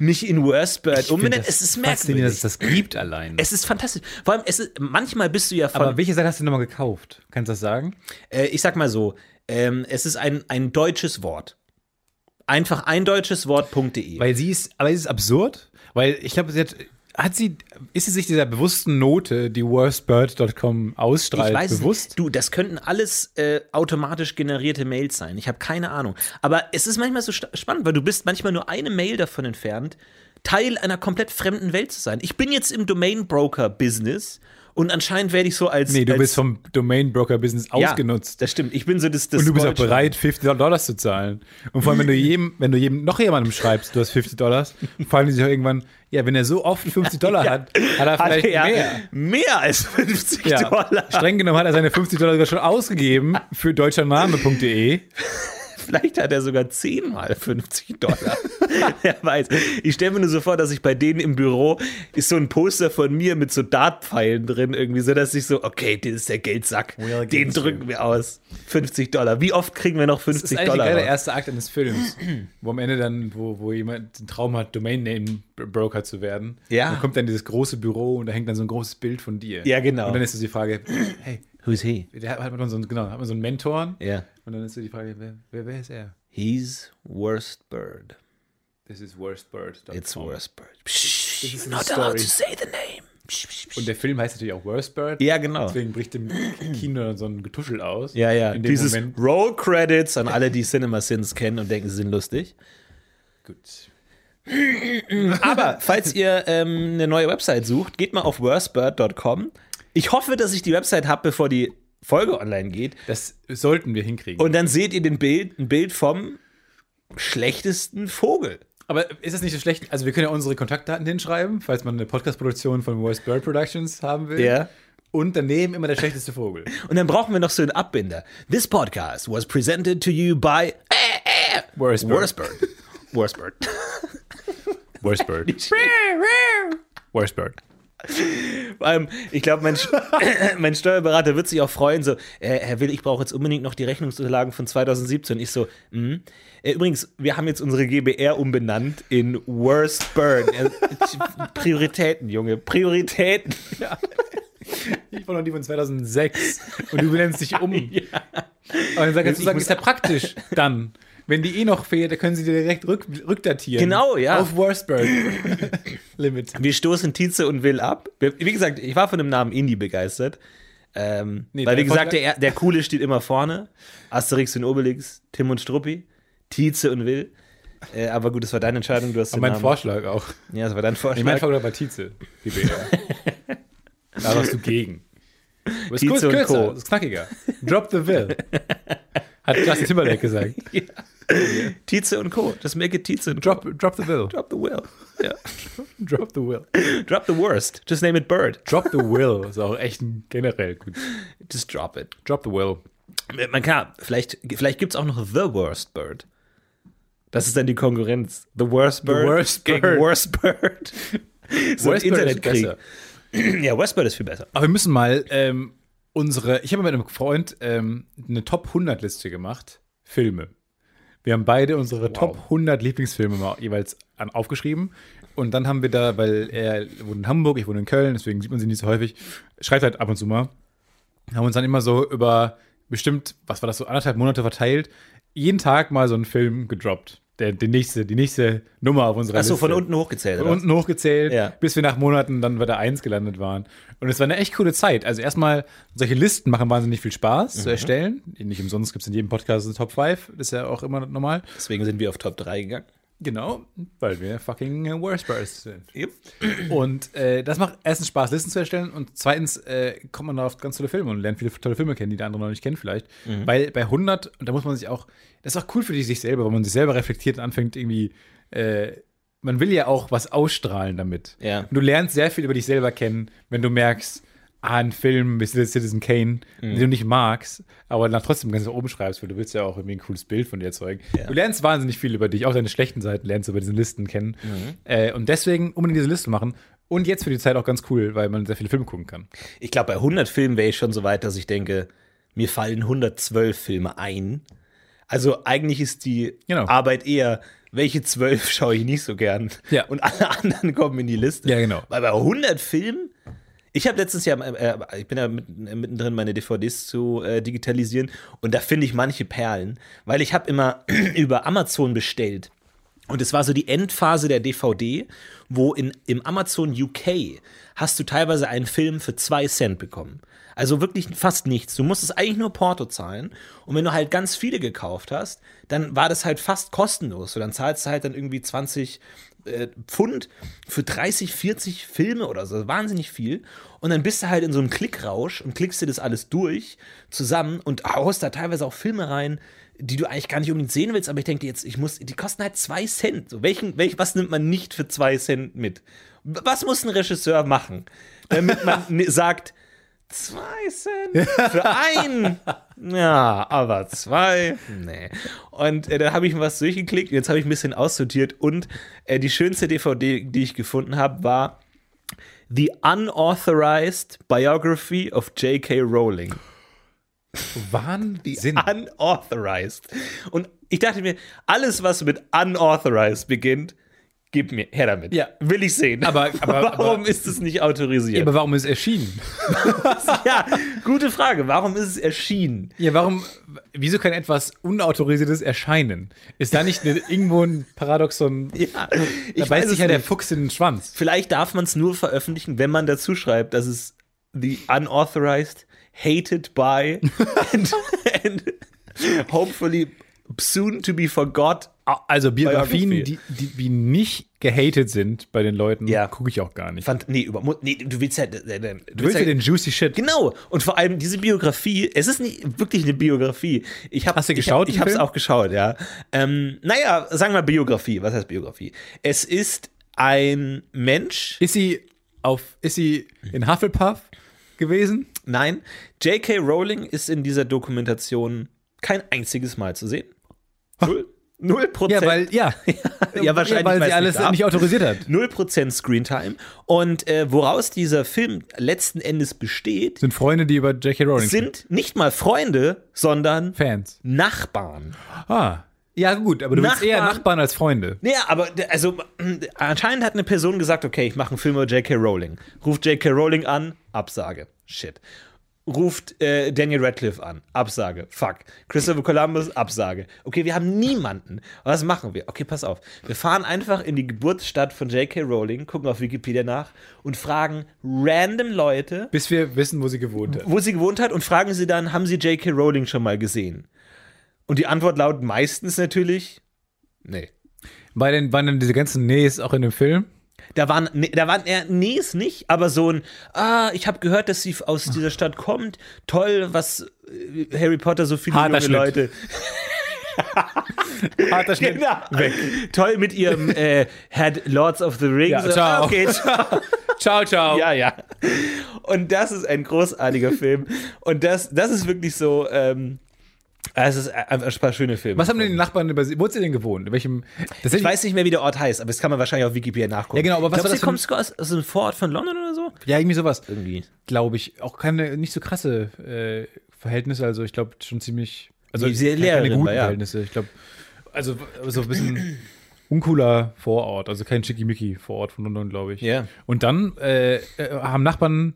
mich in Worstbird umbenenne? Es ist faszinierend, dass merkwürdig. es das gibt allein. Es ist fantastisch. Vor allem, es ist, manchmal bist du ja von. Aber welche Seite hast du nochmal gekauft? Kannst du das sagen? Äh, ich sag mal so, ähm, es ist ein, ein deutsches Wort. Einfach ein deutsches Wort.de. Weil sie ist, aber ist es absurd? Weil ich glaube, sie hat, hat sie, ist sie sich dieser bewussten Note, die worstbird.com ausstrahlt, Ich weiß bewusst? Du, das könnten alles äh, automatisch generierte Mails sein. Ich habe keine Ahnung. Aber es ist manchmal so spannend, weil du bist manchmal nur eine Mail davon entfernt, Teil einer komplett fremden Welt zu sein. Ich bin jetzt im Domain Broker Business und anscheinend werde ich so als Nee, du als, bist vom Domain Broker Business ja, ausgenutzt. Das stimmt. Ich bin so das, das und du bist auch bereit, 50 Dollars zu zahlen. Und vor allem, wenn du jedem, wenn du jedem noch jemandem schreibst, du hast 50 Dollars, fallen die sich auch irgendwann, ja, wenn er so oft 50 Dollar hat, hat er Hat vielleicht er mehr. mehr als 50 Ja. Dollar. Streng genommen hat er seine 50 Dollar sogar schon ausgegeben für deutschername.de. Vielleicht hat er sogar zehnmal 50 Dollar. Wer weiß. Ich stelle mir nur so vor, dass ich bei denen im Büro ist so ein Poster von mir mit so Dartpfeilen drin, irgendwie, so dass ich so, okay, das ist der Geldsack. Den drücken wir aus. 50 Dollar. Wie oft kriegen wir noch Das 50 ist eigentlich Dollar? geil, der erste Akt eines Films, wo am Ende dann, wo, wo jemand den Traum hat, Domain-Name-Broker zu werden. Ja. Dann kommt dann dieses große Büro und da hängt dann so ein großes Bild von dir. Ja, genau. Und dann ist so die Frage, hey, Who's he? der hat man so einen, genau, hat man so einen Mentor. Ja. Und dann ist so die Frage, wer, wer, wer ist er? He's worst bird. This is Worst Bird. It's worst bird. Psh, the not story. allowed to say the name. Psh, psh. Und der Film heißt natürlich auch Worst Bird. Ja, genau. Deswegen bricht im Kino so ein Getuschel aus. Ja, ja. Dieses Moment. Roll Credits an alle, die Cinema Sins kennen und denken, sie sind lustig. Gut. Aber falls ihr ähm, eine neue Website sucht, geht mal auf worstbird.com. Ich hoffe, dass ich die Website habe, bevor die Folge online geht. Das sollten wir hinkriegen. Und dann seht ihr den Bild, ein Bild vom schlechtesten Vogel. Aber ist das nicht so schlecht? Also, wir können ja unsere Kontaktdaten hinschreiben, falls man eine Podcast-Produktion von Worst Bird Productions haben will. Ja. Und daneben immer der schlechteste Vogel. Und dann brauchen wir noch so einen Abbinder. This podcast was presented to you by Worst Bird. Worst Bird. Worst Bird. Worst Bird. Worst Bird. Ähm, ich glaube, mein, mein Steuerberater wird sich auch freuen, so, äh, Herr Will, ich brauche jetzt unbedingt noch die Rechnungsunterlagen von 2017. Ich so, mhm. Äh, übrigens, wir haben jetzt unsere GBR umbenannt in Worst Burn. Äh, Prioritäten, Junge, Prioritäten. Ich war noch die von 2006. Und du benennst dich um. Aber dann sag jetzt, Ich sagen, ist ja praktisch dann. Wenn die eh noch fehlt, dann können sie die direkt rück, rückdatieren. Genau, ja. Auf Worst Bird. Limit. Wir stoßen Tietze und Will ab. Wie gesagt, ich war von dem Namen Indie begeistert. Ähm, Nee, weil, wie gesagt, der, der Coole steht immer vorne. Asterix und Obelix, Tim und Struppi, Tietze und Will. Äh, aber gut, das war deine Entscheidung. Du hast Aber mein Namen. Vorschlag auch. Ja, das war dein Vorschlag. Ich mein Vorschlag war Tietze. GBR. da warst du gegen. Aber ist Tietze kurz, und kürzer, Co. ist knackiger. Drop the will. Hat Justin Timberlake gesagt. Tietze und Co. Das make it Tietze und Co. Drop, drop the will. Drop the will. Ja. Drop the will. Drop the worst. Just name it Bird. Drop the will ist auch echt generell gut. Just drop it. Drop the will. Man kann, vielleicht, vielleicht gibt es auch noch The Worst Bird. Das ist dann die Konkurrenz. The Worst Bird Worst gegen Bird. Worst Bird. so Worst Internetkrieg. Ja, Worst Bird ist viel besser. Aber wir müssen mal ähm, unsere. Ich habe mit einem Freund ähm, eine Top 100 Liste gemacht. Filme. Wir haben beide unsere Top 100 Lieblingsfilme mal jeweils an, aufgeschrieben. Und dann haben wir da, weil er wohnt in Hamburg, ich wohne in Köln, deswegen sieht man sie nicht so häufig, schreibt halt ab und zu mal. Haben uns dann immer so über bestimmt, was war das so, anderthalb Monate verteilt, jeden Tag mal so einen Film gedroppt. Der, der nächste, die nächste Nummer auf unserer Achso, Liste. von unten hochgezählt. Von oder? unten hochgezählt, Ja. bis wir nach Monaten dann bei der 1 gelandet waren. Und es war eine echt coole Zeit. Also erstmal, solche Listen machen wahnsinnig viel Spaß Mhm. zu erstellen. Nicht umsonst gibt es in jedem Podcast eine Top 5. Das ist ja auch immer normal. Deswegen sind wir auf Top 3 gegangen. Genau, weil wir fucking Worstbirds sind. Und äh, das macht erstens Spaß, Listen zu erstellen und zweitens äh, kommt man da auf ganz tolle Filme und lernt viele tolle Filme kennen, die der andere noch nicht kennt vielleicht. Mhm. Weil bei 100, und da muss man sich auch, das ist auch cool für dich sich selber, weil man sich selber reflektiert und anfängt irgendwie, äh, man will ja auch was ausstrahlen damit. Ja. Und du lernst sehr viel über dich selber kennen, wenn du merkst, ah, ein Film wie Citizen Kane, Mhm. den du nicht magst, aber dann trotzdem ganz nach oben schreibst, weil du willst ja auch irgendwie ein cooles Bild von dir erzeugen. Ja. Du lernst wahnsinnig viel über dich, auch deine schlechten Seiten lernst du über diese Listen kennen. Mhm. Äh, und deswegen unbedingt diese Liste machen. Und jetzt für die Zeit auch ganz cool, weil man sehr viele Filme gucken kann. Ich glaube, bei 100 Filmen wäre ich schon so weit, dass ich denke, mir fallen 112 Filme ein. Also eigentlich ist die Genau. Arbeit eher, welche 12 schaue ich nicht so gern. Ja. Und alle anderen kommen in die Liste. Ja, genau. Weil bei 100 Filmen, ich habe letztes Jahr, äh, ich bin ja äh, mittendrin, meine DVDs zu äh, digitalisieren und da finde ich manche Perlen, weil ich habe immer über Amazon bestellt. Und es war so die Endphase der DVD, wo in, im Amazon UK hast du teilweise einen Film für zwei Cent bekommen. Also wirklich fast nichts. Du musstest eigentlich nur Porto zahlen. Und wenn du halt ganz viele gekauft hast, dann war das halt fast kostenlos. So, dann zahlst du halt dann irgendwie 20 äh, Pfund für 30, 40 Filme oder so. Wahnsinnig viel. Und dann bist du halt in so einem Klickrausch und klickst dir das alles durch zusammen und haust da teilweise auch Filme rein, die du eigentlich gar nicht unbedingt sehen willst, aber ich denke jetzt, ich muss, die kosten halt zwei Cent. So, welchen, welch, was nimmt man nicht für zwei Cent mit? Was muss ein Regisseur machen, damit man sagt, zwei Cent für einen. Ja, aber zwei. Nee. Und äh, dann habe ich was durchgeklickt. Jetzt habe ich ein bisschen aussortiert. Und äh, die schönste DVD, die ich gefunden habe, war The Unauthorized Biography of J.K. Rowling. Wahnsinn. Unauthorized. Und ich dachte mir, alles, was mit unauthorized beginnt, gib mir her damit. Ja. Will ich sehen. Aber- aber- warum aber- ist es nicht autorisiert? aber warum ist es erschienen? ja, gute Frage. Warum ist es erschienen? Ja, warum, wieso kann etwas Unautorisiertes erscheinen? Ist da nicht eine, irgendwo ein Paradoxon? Ja, da ich beißt weiß sich ja der nicht. Fuchs in den Schwanz. Vielleicht darf man es nur veröffentlichen, wenn man dazu schreibt, dass es the unauthorized, hated by and, and hopefully soon to be forgot. Also Biografien, die, die, die nicht gehatet sind bei den Leuten, Ja. gucke ich auch gar nicht. Fand, nee, über, nee, du willst ja, du willst, Du willst ja den juicy Shit. Genau. Und vor allem diese Biografie, es ist nicht wirklich eine Biografie. Ich hab, Hast du geschaut, Ich, hab, ich habe es auch geschaut, ja. Ähm, naja, sagen wir Biografie. Was heißt Biografie? Es ist ein Mensch. Ist sie auf, ist sie in Hufflepuff gewesen? Nein, J.K. Rowling ist in dieser Dokumentation kein einziges Mal zu sehen. Null, null Prozent. Ja, weil, ja. ja, wahrscheinlich, weil weil sie es alles nicht nicht autorisiert hat. 0% Screentime. Und äh, woraus dieser Film letzten Endes besteht, Sind Freunde, die über J.K. Rowling sind nicht mal Freunde, sondern Fans. Nachbarn. Ah. Ja, gut, aber du willst eher Nachbarn- Nachbarn als Freunde. Ja, aber also äh, anscheinend hat eine Person gesagt, okay, ich mache einen Film über J.K. Rowling. Ruft J.K. Rowling an, Absage. Shit. Ruft äh, Daniel Radcliffe an, Absage. Fuck. Christopher Columbus, Absage. Okay, wir haben niemanden. Was machen wir? Okay, pass auf. Wir fahren einfach in die Geburtsstadt von J.K. Rowling, gucken auf Wikipedia nach und fragen random Leute, Bis wir wissen, wo sie gewohnt hat. wo sie gewohnt hat und fragen sie dann, haben sie J.K. Rowling schon mal gesehen? Und die Antwort lautet meistens natürlich, nee. Bei den, waren dann diese ganzen Nähes auch in dem Film? Da waren, nee, da waren eher Nees nicht, aber so ein, ah, ich habe gehört, dass sie aus dieser Stadt kommt. Toll, was äh, Harry Potter so viele Harter junge Schnitt. Leute. Harter Schnitt. Genau. Weg. Toll mit ihrem äh, Had Lords of the Rings. Ja, ciao. Okay, ciao. Ciao, ciao. Ja, ja. Und das ist ein großartiger Film. Und das, das ist wirklich so, ähm, es ist einfach ein paar schöne Filme. Was haben denn die Nachbarn über sie? Wo hat sie denn gewohnt? In welchem? Das ich weiß nicht mehr, wie der Ort heißt, aber das kann man wahrscheinlich auf Wikipedia nachgucken. Ja, genau, aber was Glaubst war das sie kommt sogar aus, aus einem Vorort von London oder so? Ja, irgendwie sowas. Irgendwie. Glaube ich. Auch keine, nicht so krasse äh, Verhältnisse. Also, ich glaube schon ziemlich. Also, Die- sie keine Lehrerin guten war, ja. Verhältnisse. Ich glaube, also so ein bisschen uncooler Vorort. Also, kein Schickimicki-Vorort von London, glaube ich. Ja. Und dann äh, äh, haben Nachbarn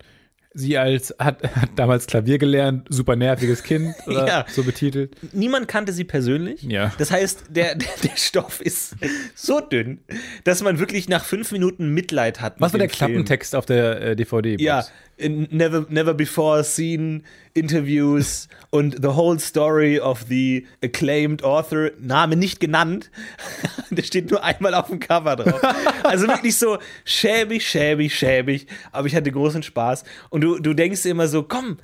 sie als, hat, hat damals Klavier gelernt, super nerviges Kind oder Ja. so betitelt. Niemand kannte sie persönlich. Ja. Das heißt, der, der, der Stoff ist so dünn, dass man wirklich nach fünf Minuten Mitleid hat. Was war der dem Film. Klappentext auf der äh, DVD? Ja, in never, never before seen Interviews und the whole story of the acclaimed author, Name nicht genannt. der steht nur einmal auf dem Cover drauf. Also wirklich so schäbig, schäbig, schäbig. Aber ich hatte großen Spaß. Und du, du denkst dir immer so, komm,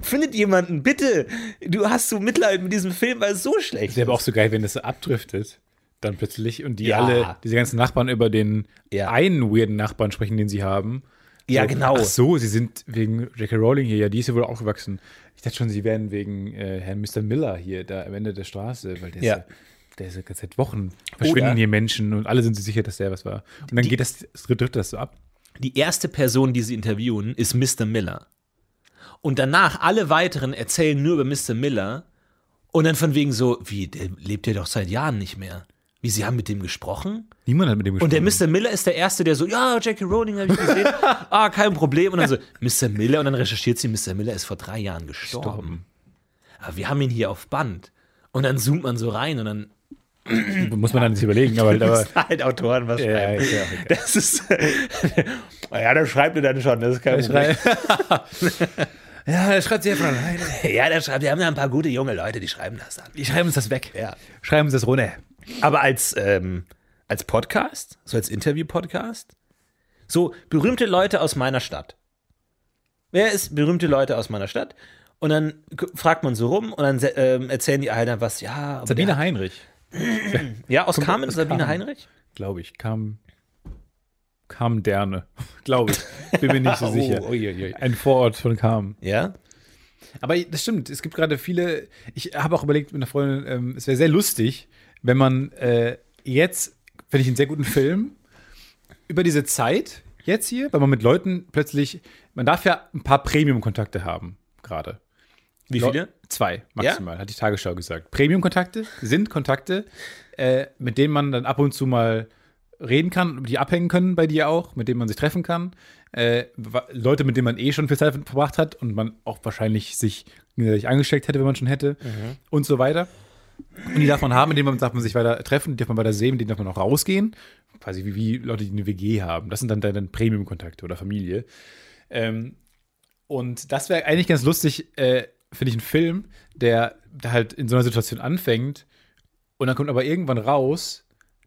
findet jemanden, bitte. Du hast so Mitleid mit diesem Film, weil es so schlecht Ist ja aber auch so geil, wenn das so abdriftet, dann plötzlich und die Ja. alle, diese ganzen Nachbarn über den Ja. einen weirden Nachbarn sprechen, den sie haben. Ja, so, genau. Ach so, sie sind wegen J.K. Rowling hier, ja, die ist ja wohl aufgewachsen. Ich dachte schon, sie wären wegen äh, Herrn Mr. Miller hier, da am Ende der Straße, weil der Ja. ist ja, der ist ja seit Wochen verschwinden Oder- hier Menschen und alle sind sich sicher, dass der was war. Und dann geht das, driftet das so ab. Die erste Person, die sie interviewen, ist Mr. Miller. Und danach alle weiteren erzählen nur über Mr. Miller. Und dann von wegen so, wie, der lebt ja doch seit Jahren nicht mehr. Wie, sie haben mit dem gesprochen? Niemand hat mit dem Und der gesprochen. Mr. Miller ist der Erste, der so, ja, Jackie Rowling habe ich gesehen. ah, kein Problem. Und dann so, Mr. Miller. Und dann recherchiert sie, Mr. Miller ist vor drei Jahren gestorben. Gestorben. Aber wir haben ihn hier auf Band. Und dann zoomt man so rein und dann Muss man dann nicht überlegen, aber, aber halt Autoren was ja, schreiben. ja egal. Das ist. ja, der schreibt ihr dann schon, das ist kein Problem. ja, er schreibt sehr von alleine. Ja, der schreibt, wir haben ja ein paar gute junge Leute, die schreiben das dann. Die schreiben uns das weg. Ja. Schreiben uns das runter. Aber als, ähm, als Podcast, so als Interview-Podcast, so berühmte Leute aus meiner Stadt. Wer ist berühmte Leute aus meiner Stadt? Und dann fragt man so rum und dann ähm, erzählen die einer was, ja. Sabine der- Heinrich, Ja, aus Carmen, aus Sabine Carmen. Heinrich? glaube ich, kam. Kam Derne, glaube ich. Bin mir nicht so sicher. Oh, ui, ui. Ein Vorort von Kam. Ja? Aber das stimmt, es gibt gerade viele. Ich habe auch überlegt mit einer Freundin, ähm, es wäre sehr lustig, wenn man äh, jetzt, finde ich einen sehr guten Film, über diese Zeit, jetzt hier, weil man mit Leuten plötzlich, man darf ja ein paar Premium-Kontakte haben, gerade. Wie viele? Zwei maximal, hat die Tagesschau gesagt. Premium-Kontakte sind Kontakte, äh, mit denen man dann ab und zu mal reden kann, die abhängen können bei dir auch, mit denen man sich treffen kann. Äh, Leute, mit denen man eh schon viel Zeit verbracht hat und man auch wahrscheinlich sich gegenseitig angesteckt hätte, wenn man schon hätte und so weiter. Und die darf man haben, mit denen man, darf man sich weiter treffen, die darf man weiter sehen, mit denen darf man auch rausgehen. Quasi wie, wie Leute, die eine WG haben. Das sind dann deine Premium-Kontakte oder Familie. Ähm, und das wäre eigentlich ganz lustig, äh, finde ich, ein Film, der, der halt in so einer Situation anfängt und dann kommt aber irgendwann raus,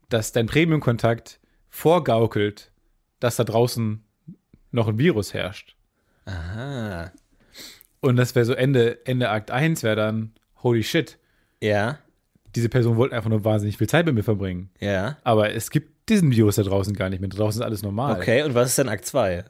dass dein Premium-Kontakt vorgaukelt, dass da draußen noch ein Virus herrscht. Aha. Und das wäre so Ende, Ende Akt 1 wäre dann, holy shit, Ja, diese Person wollte einfach nur wahnsinnig viel Zeit mit mir verbringen. ja. Aber es gibt diesen Virus da draußen gar nicht mehr. Draußen ist alles normal. Okay, und was ist dann Akt 2?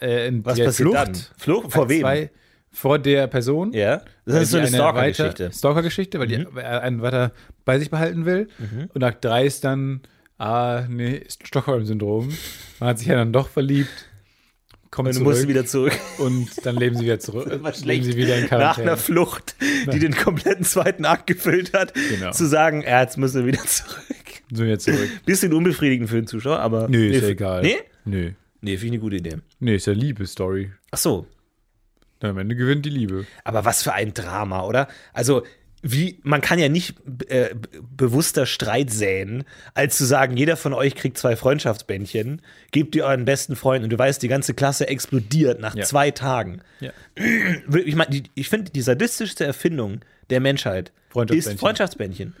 Äh, Was passiert Flucht, dann? Flucht vor Akt wem? zwei, vor der Person. Ja, das ist so die eine Stalker-Geschichte. Stalker-Geschichte, weil die weil er einen weiter bei sich behalten will. Mhm. Und Akt 3 ist dann, ah, nee, ist Stockholm-Syndrom. Man hat sich ja dann doch verliebt. Du zurück musst wieder zurück. und dann leben sie wieder zurück. Leben sie wieder in Nach Quarantäne. einer Flucht, die den kompletten zweiten Akt gefüllt hat, Genau. zu sagen, ja, jetzt müssen wir wieder zurück. Sind wir zurück. Bisschen unbefriedigend für den Zuschauer, aber. Nö, ist ja egal. Nee? Nö. Nee, finde ich eine gute Idee. Nee, ist ja Liebe-Story. Ach so. Dann am Ende gewinnt die Liebe. Aber was für ein Drama, oder? Also, wie, man kann ja nicht äh, bewusster Streit säen, als zu sagen, jeder von euch kriegt zwei Freundschaftsbändchen, gebt ihr euren besten Freund und du weißt, die ganze Klasse explodiert nach Ja. zwei Tagen. Ja. Ich meine, die- ich finde, die sadistischste Erfindung der Menschheit Freundschaftsbändchen. ist Freundschaftsbändchen.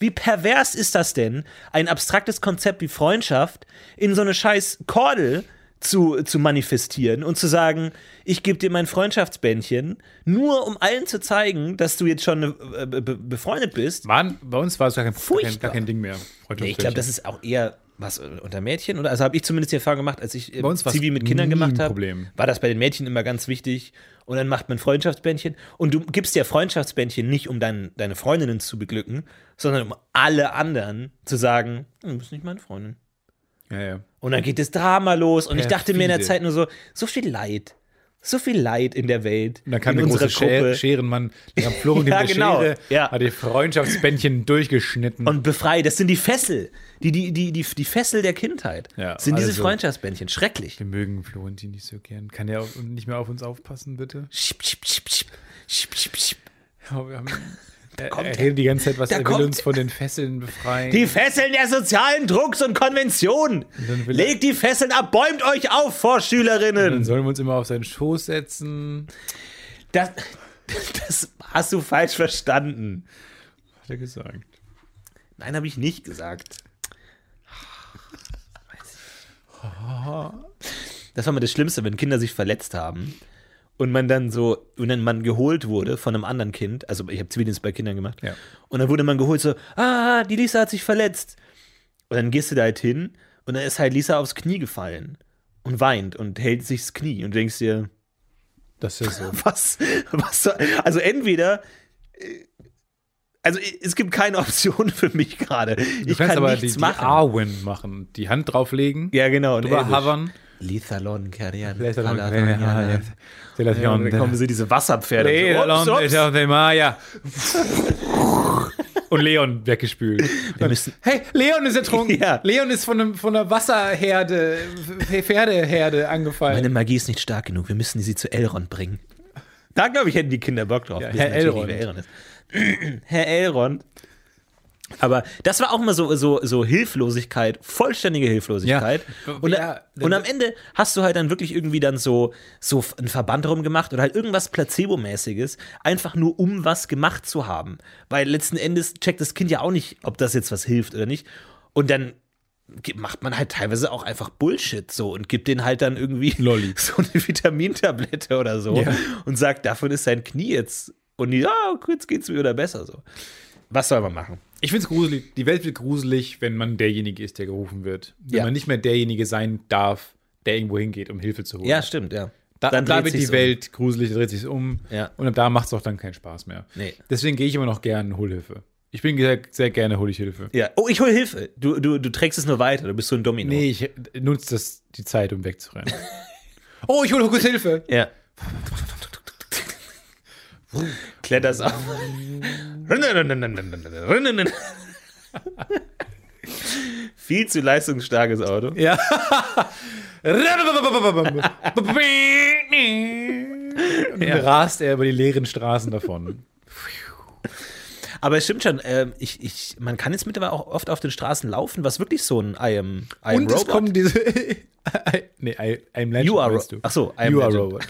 Wie pervers ist das denn, ein abstraktes Konzept wie Freundschaft in so eine scheiß Kordel zu, zu manifestieren und zu sagen, ich gebe dir mein Freundschaftsbändchen, nur um allen zu zeigen, dass du jetzt schon äh, be be befreundet bist. Mann, bei uns war es gar kein, gar kein, gar kein Ding mehr. Nee, ich glaube, das ist auch eher was äh, unter Mädchen, oder? Also habe ich zumindest die Erfahrung gemacht, als ich äh, Bei uns Zivi mit Kindern gemacht habe. War das bei den Mädchen immer ganz wichtig. Und dann macht man Freundschaftsbändchen. Und du gibst ja Freundschaftsbändchen nicht, um dein, deine Freundinnen zu beglücken, sondern um alle anderen zu sagen, "Hm, du bist nicht meine Freundin. Ja, ja. Und dann geht das Drama los. Und ich dachte mir in der. Zeit nur so, so viel Leid. So viel Leid in der Welt. Und dann kam in der große Gruppe. Scher Scherenmann, der kam Florentin Ja, der genau. Schere, Ja. hat die Freundschaftsbändchen durchgeschnitten. Und befreit. Das sind die Fessel. Die, die, die, die, die Fessel der Kindheit. Ja, sind diese also- Freundschaftsbändchen. Schrecklich. wir mögen Florentin nicht so gern. Kann auf, nicht mehr auf uns aufpassen, bitte? Schip, schip, schip, schip. Schip, schip, schip. Ja, wir haben, er, kommt er er. redet die ganze Zeit, was er will kommt uns von den Fesseln befreien. Die Fesseln der sozialen Drucks und Konventionen. dann Legt die Fesseln ab, bäumt euch auf, dann Vorschülerinnen. sollen wir uns immer auf seinen Schoß setzen, Das, das hast du falsch verstanden. hat er gesagt. Nein, habe ich nicht gesagt. Das war mal das Schlimmste, wenn Kinder sich verletzt haben und man dann so, und dann man geholt wurde von einem anderen Kind, also ich habe Zivildienst bei Kindern gemacht, Ja. und dann wurde man geholt so, ah, die Lisa hat sich verletzt. Und dann gehst du da halt hin und dann ist halt Lisa aufs Knie gefallen und weint und hält sich das Knie und denkst dir, Das ist ja so. was, was soll, also entweder, äh, also es gibt keine Option für mich gerade. Ich kann aber nichts die, die machen. Arwen machen. Die Hand drauflegen, ja, genau. und drüber hovern. Lithalon, Kerian, Vielleicht Kalaran, dann- kommen so diese Wasserpferde. Ups, ups. Maya. Und Leon weggespült. Wir müssen, Hey, Leon ist ertrunken. Ja. Leon ist von, einem, von einer Wasserherde, Pferdeherde angefallen. meine Magie ist nicht stark genug. Wir müssen sie zu Elrond bringen. Da, glaube ich, hätten die Kinder Bock drauf. Ja, Herr Elrond. Herr Elrond. Aber das war auch mal so, so, so Hilflosigkeit, vollständige Hilflosigkeit. Ja. Und, Ja, und am Ende hast du halt dann wirklich irgendwie dann so, so einen Verband rumgemacht oder halt irgendwas Placebo-mäßiges, einfach nur um was gemacht zu haben. Weil letzten Endes checkt das Kind ja auch nicht, ob das jetzt was hilft oder nicht. Und dann macht man halt teilweise auch einfach Bullshit so und gibt den halt dann irgendwie Lolli. so eine Vitamintablette oder so Ja. und sagt, davon ist sein Knie jetzt und die, ja, jetzt geht's mir wieder besser so. Was soll man machen? Ich finde es gruselig. Die Welt wird gruselig, wenn man derjenige ist, der gerufen wird. Wenn Ja. man nicht mehr derjenige sein darf, der irgendwo hingeht, um Hilfe zu holen. Ja, stimmt, ja. Da, Dann da wird die um. Welt gruselig, dreht sich um. Ja. Und ab da macht es auch dann keinen Spaß mehr. Nee. Deswegen gehe ich immer noch gerne Hilfe. Ich bin sehr, sehr gerne hole ich Hilfe. Ja. Oh, ich hole Hilfe. Du, du, du trägst es nur weiter. Du bist so ein Domino. Nee, ich nutze das die Zeit, um wegzurennen. oh, ich hole kurz Hilfe. Ja. Kletterst auf. Viel zu leistungsstarkes Auto. Ja. Und dann rast er über die leeren Straßen davon. Aber es stimmt schon, ähm, ich, ich, man kann jetzt mittlerweile auch oft auf den Straßen laufen, was wirklich so ein I am, I am Und es Robot. kommen diese. nee, I, I'm Legend. You are Ro- du. Ach so, I am you are Legend. Robot.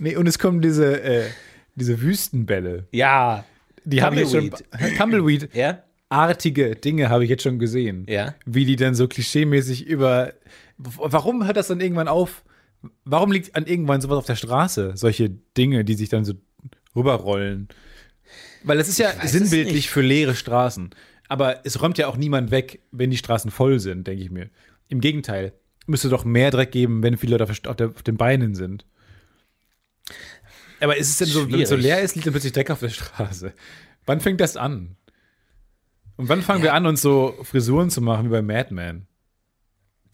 Nee, und es kommen diese, äh, diese Wüstenbälle. ja. Die habe ich schon. Tumbleweed. Ja? Artige Dinge habe ich jetzt schon gesehen. Ja. Wie die dann so klischeemäßig über. Warum hört das dann irgendwann auf? Warum liegt an irgendwann sowas auf der Straße? Solche Dinge, die sich dann so rüberrollen. Weil das ist ja es sinnbildlich für leere Straßen. Aber es räumt ja auch niemand weg, wenn die Straßen voll sind, denke ich mir. Im Gegenteil. Müsste doch mehr Dreck geben, wenn viele Leute auf, der, auf den Beinen sind. Aber ist es denn so, wenn es so leer ist, liegt dann plötzlich Dreck auf der Straße? Wann fängt das an? Und wann fangen wir an, uns so Frisuren zu machen wie bei Mad Men?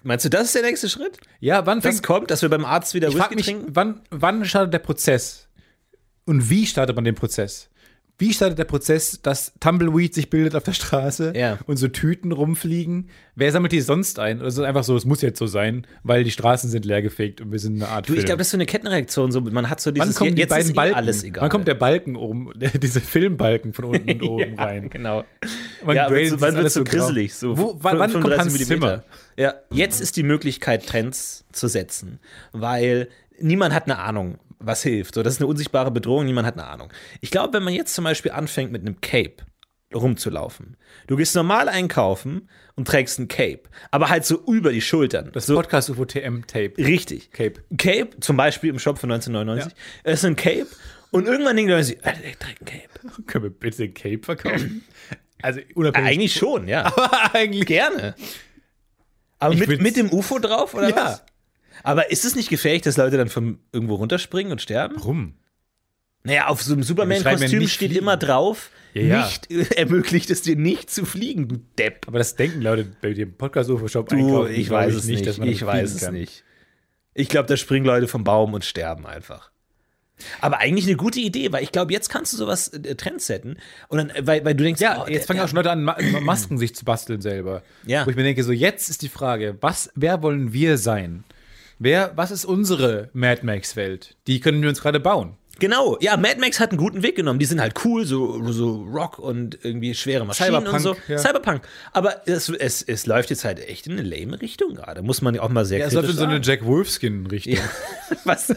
Meinst du, das ist der nächste Schritt? Ja, wann Das fängt kommt, dass wir beim Arzt wieder ich Whisky mich, trinken? wann, wann startet der Prozess? Und wie startet man den Prozess? Wie startet der Prozess, dass Tumbleweed sich bildet auf der Straße Ja. und so Tüten rumfliegen? Wer sammelt die sonst ein? Oder ist es einfach so, es muss jetzt so sein, weil die Straßen sind leergefegt und wir sind eine Art Du, ich glaube, das ist so eine Kettenreaktion. So, man hat so dieses, Wann kommen die jetzt beiden ist eh Balken? alles egal. Wann kommt der Balken oben, diese Filmbalken von unten und oben rein? Genau. Man ja, gradet wann das wird so grisselig? So Wo, wann, wann kommt 35 Hans Millimeter. Zimmer? Ja, jetzt ist die Möglichkeit, Trends zu setzen, weil niemand hat eine Ahnung, was hilft. So, das ist eine unsichtbare Bedrohung, niemand hat eine Ahnung. Ich glaube, wenn man jetzt zum Beispiel anfängt, mit einem Cape rumzulaufen, du gehst normal einkaufen und trägst ein Cape, aber halt so über die Schultern. Das so, Podcast UFO TM Tape. Richtig. Cape. Cape, zum Beispiel im Shop von 1999, ist ein Cape und irgendwann denken Leute, sich, Alter, der trägt ein Cape. Können wir bitte ein Cape verkaufen? Also unabhängig. Eigentlich schon, ja. eigentlich. Gerne. Aber Ich mit, mit dem UFO drauf, oder Ja. was? Aber ist es nicht gefährlich, dass Leute dann von irgendwo runterspringen und sterben? Warum? Naja, auf so einem ja Superman-Kostüm nicht steht fliegen. immer drauf, Ja, ja. nicht ermöglicht es dir nicht zu fliegen, du Depp. Aber das denken Leute bei dem Podcast UFO Shop Du, einkaufen. ich weiß es nicht, dass man ich weiß es kann. nicht. Ich glaube, da springen Leute vom Baum und sterben einfach. Aber eigentlich eine gute Idee, weil ich glaube, jetzt kannst du sowas äh, Trends setzen. Und dann, äh, weil, weil du denkst, Ja, oh, jetzt fangen auch schon Leute an, Ma Masken sich zu basteln selber. Ja. Wo ich mir denke, so jetzt ist die Frage, was, wer wollen wir sein? Wer, was ist unsere Mad Max-Welt? Die können wir uns gerade bauen. Genau, ja, Mad Max hat einen guten Weg genommen. Die sind halt cool, so, so Rock und irgendwie schwere Maschinen und Cyberpunk, so. ja. Cyberpunk. Aber es, es, es läuft jetzt halt echt in eine lame Richtung gerade. Muss man ja auch mal sehr Ja, es kritisch läuft in so eine. Jack Wolfskin-Richtung. Was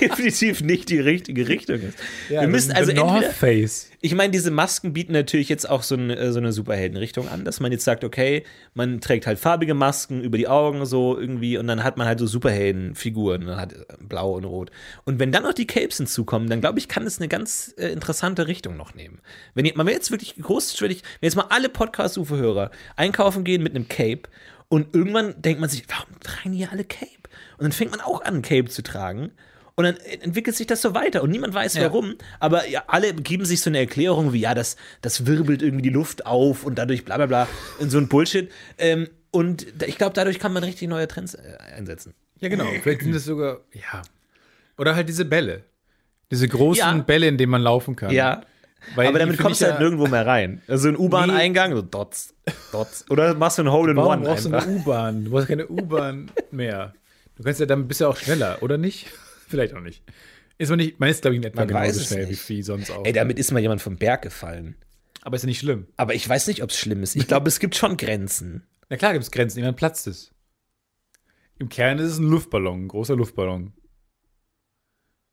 definitiv nicht die richtige Richtung ist. Wir müssen also North Face. Ich meine, diese Masken bieten natürlich jetzt auch so eine, so eine Superheldenrichtung an, dass man jetzt sagt, okay, man trägt halt farbige Masken über die Augen so irgendwie und dann hat man halt so Superheldenfiguren, dann hat äh, blau und rot. Und wenn dann noch die Capes hinzukommen, dann glaube ich, kann es eine ganz äh, interessante Richtung noch nehmen. Wenn man jetzt wirklich großschwellig, wenn jetzt mal alle Podcast-UFO-Hörer einkaufen gehen mit einem Cape und irgendwann denkt man sich, warum tragen die alle Cape? Und dann fängt man auch an, ein Cape zu tragen. Und dann entwickelt sich das so weiter und niemand weiß warum, aber ja, alle geben sich so eine Erklärung wie, ja, das, das wirbelt irgendwie die Luft auf und dadurch bla bla bla und so ein Bullshit. Ähm, und ich glaube, dadurch kann man richtig neue Trends äh, einsetzen. Ja, genau. Vielleicht sind es sogar, ja. Oder halt diese Bälle. Diese großen Ja. Bälle, in denen man laufen kann. Weil aber damit kommst du halt ja- nirgendwo mehr rein. Also ein U-Bahn-Eingang, so dots, dots. Oder machst du ein Hole in Warum One brauchst du einfach. eine U-Bahn? Du brauchst keine U-Bahn mehr. Du kannst ja damit bist du auch schneller, oder nicht? Vielleicht auch nicht. Ist man nicht, man ist, glaube ich, in etwa Man weiß genauso schnell wie. Vieh sonst auch. Ey, damit ist mal jemand vom Berg gefallen. Aber ist ja nicht schlimm. Aber ich weiß nicht, ob es schlimm ist. Ich glaube, es gibt schon Grenzen. Na klar gibt es Grenzen, irgendwann platzt es. Im Kern ist es ein Luftballon, ein großer Luftballon.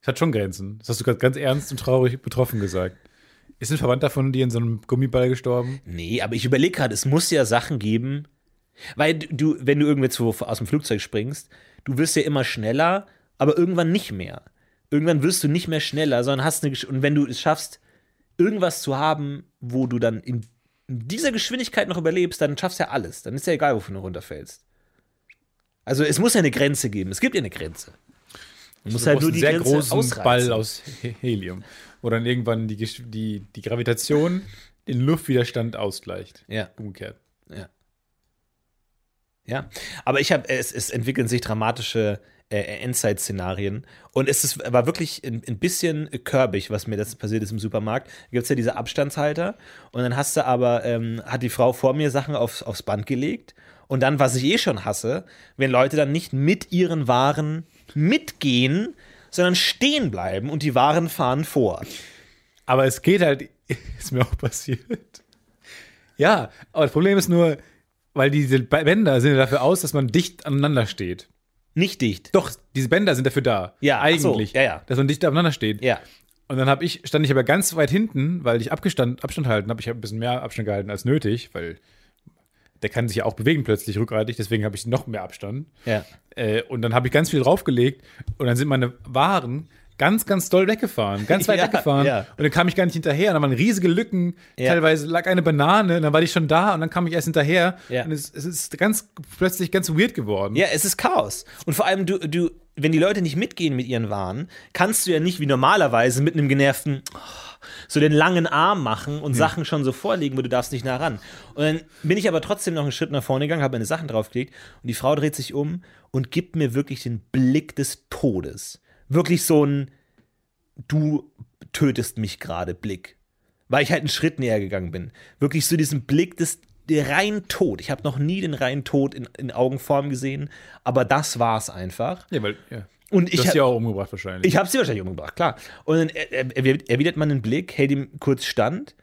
Es hat schon Grenzen. Das hast du gerade ganz ernst und traurig betroffen gesagt. Ist ein Verwandter von dir in so einem Gummiball gestorben? Nee, aber ich überlege gerade, es muss ja Sachen geben, weil du, wenn du irgendwo aus dem Flugzeug springst, du wirst ja immer schneller, aber irgendwann nicht mehr. Irgendwann wirst du nicht mehr schneller, sondern hast eine Gesch und wenn du es schaffst, irgendwas zu haben, wo du dann in dieser Geschwindigkeit noch überlebst, dann schaffst du ja alles. Dann ist ja egal, wovon du runterfällst. Also es muss ja eine Grenze geben. Es gibt ja eine Grenze. Du musst halt nur die sehr Grenze großen ausreizen. Ball aus He- Helium, wo dann irgendwann die, die, die Gravitation den Luftwiderstand ausgleicht. Ja. Umgekehrt. Ja. Ja, aber ich habe, es, es entwickeln sich dramatische Endzeit-Szenarien und es ist, war wirklich ein, ein bisschen körbig, was mir das passiert ist im Supermarkt. Da gibt es ja diese Abstandshalter und dann hast du aber, ähm, hat die Frau vor mir Sachen aufs, aufs Band gelegt und dann, was ich eh schon hasse, wenn Leute dann nicht mit ihren Waren mitgehen, sondern stehen bleiben und die Waren fahren vor. Aber es geht halt, ist mir auch passiert. Ja, aber das Problem ist nur, weil diese Bänder sind ja dafür aus, dass man dicht aneinander steht. Nicht dicht. Doch, diese Bänder sind dafür da. Ja, ach so, eigentlich. ja, ja. Dass man dicht aufeinander steht. Ja. Und dann habe ich, stand ich aber ganz weit hinten, weil ich Abgestand, Abstand halten habe. Ich habe ein bisschen mehr Abstand gehalten als nötig, weil der kann sich ja auch bewegen plötzlich rückgratlich, deswegen habe ich noch mehr Abstand. Ja. Äh, und dann habe ich ganz viel draufgelegt und dann sind meine Waren ganz, ganz doll weggefahren, ganz weit Ja, weggefahren. ja. Und dann kam ich gar nicht hinterher. Und dann waren riesige Lücken. Ja. Teilweise lag eine Banane, und dann war ich schon da und dann kam ich erst hinterher. Und es, es ist ganz plötzlich ganz weird geworden. Ja, es ist Chaos. Und vor allem, du, du, wenn die Leute nicht mitgehen mit ihren Waren, kannst du ja nicht wie normalerweise mit einem genervten so den langen Arm machen und Sachen schon so vorlegen, wo du darfst nicht nah ran. Und dann bin ich aber trotzdem noch einen Schritt nach vorne gegangen, habe meine Sachen draufgelegt und die Frau dreht sich um und gibt mir wirklich den Blick des Todes. Wirklich so ein du tötest mich gerade Blick. Weil ich halt einen Schritt näher gegangen bin. Wirklich so diesen Blick des der rein Tod. Ich habe noch nie den reinen Tod in, in Augenform gesehen, aber das war es einfach. Ja, weil, ja. Und Du ich hast hab- sie auch umgebracht wahrscheinlich. ich habe sie wahrscheinlich umgebracht, klar. Und dann er, er, er- erwidert man den Blick, hält ihm kurz stand,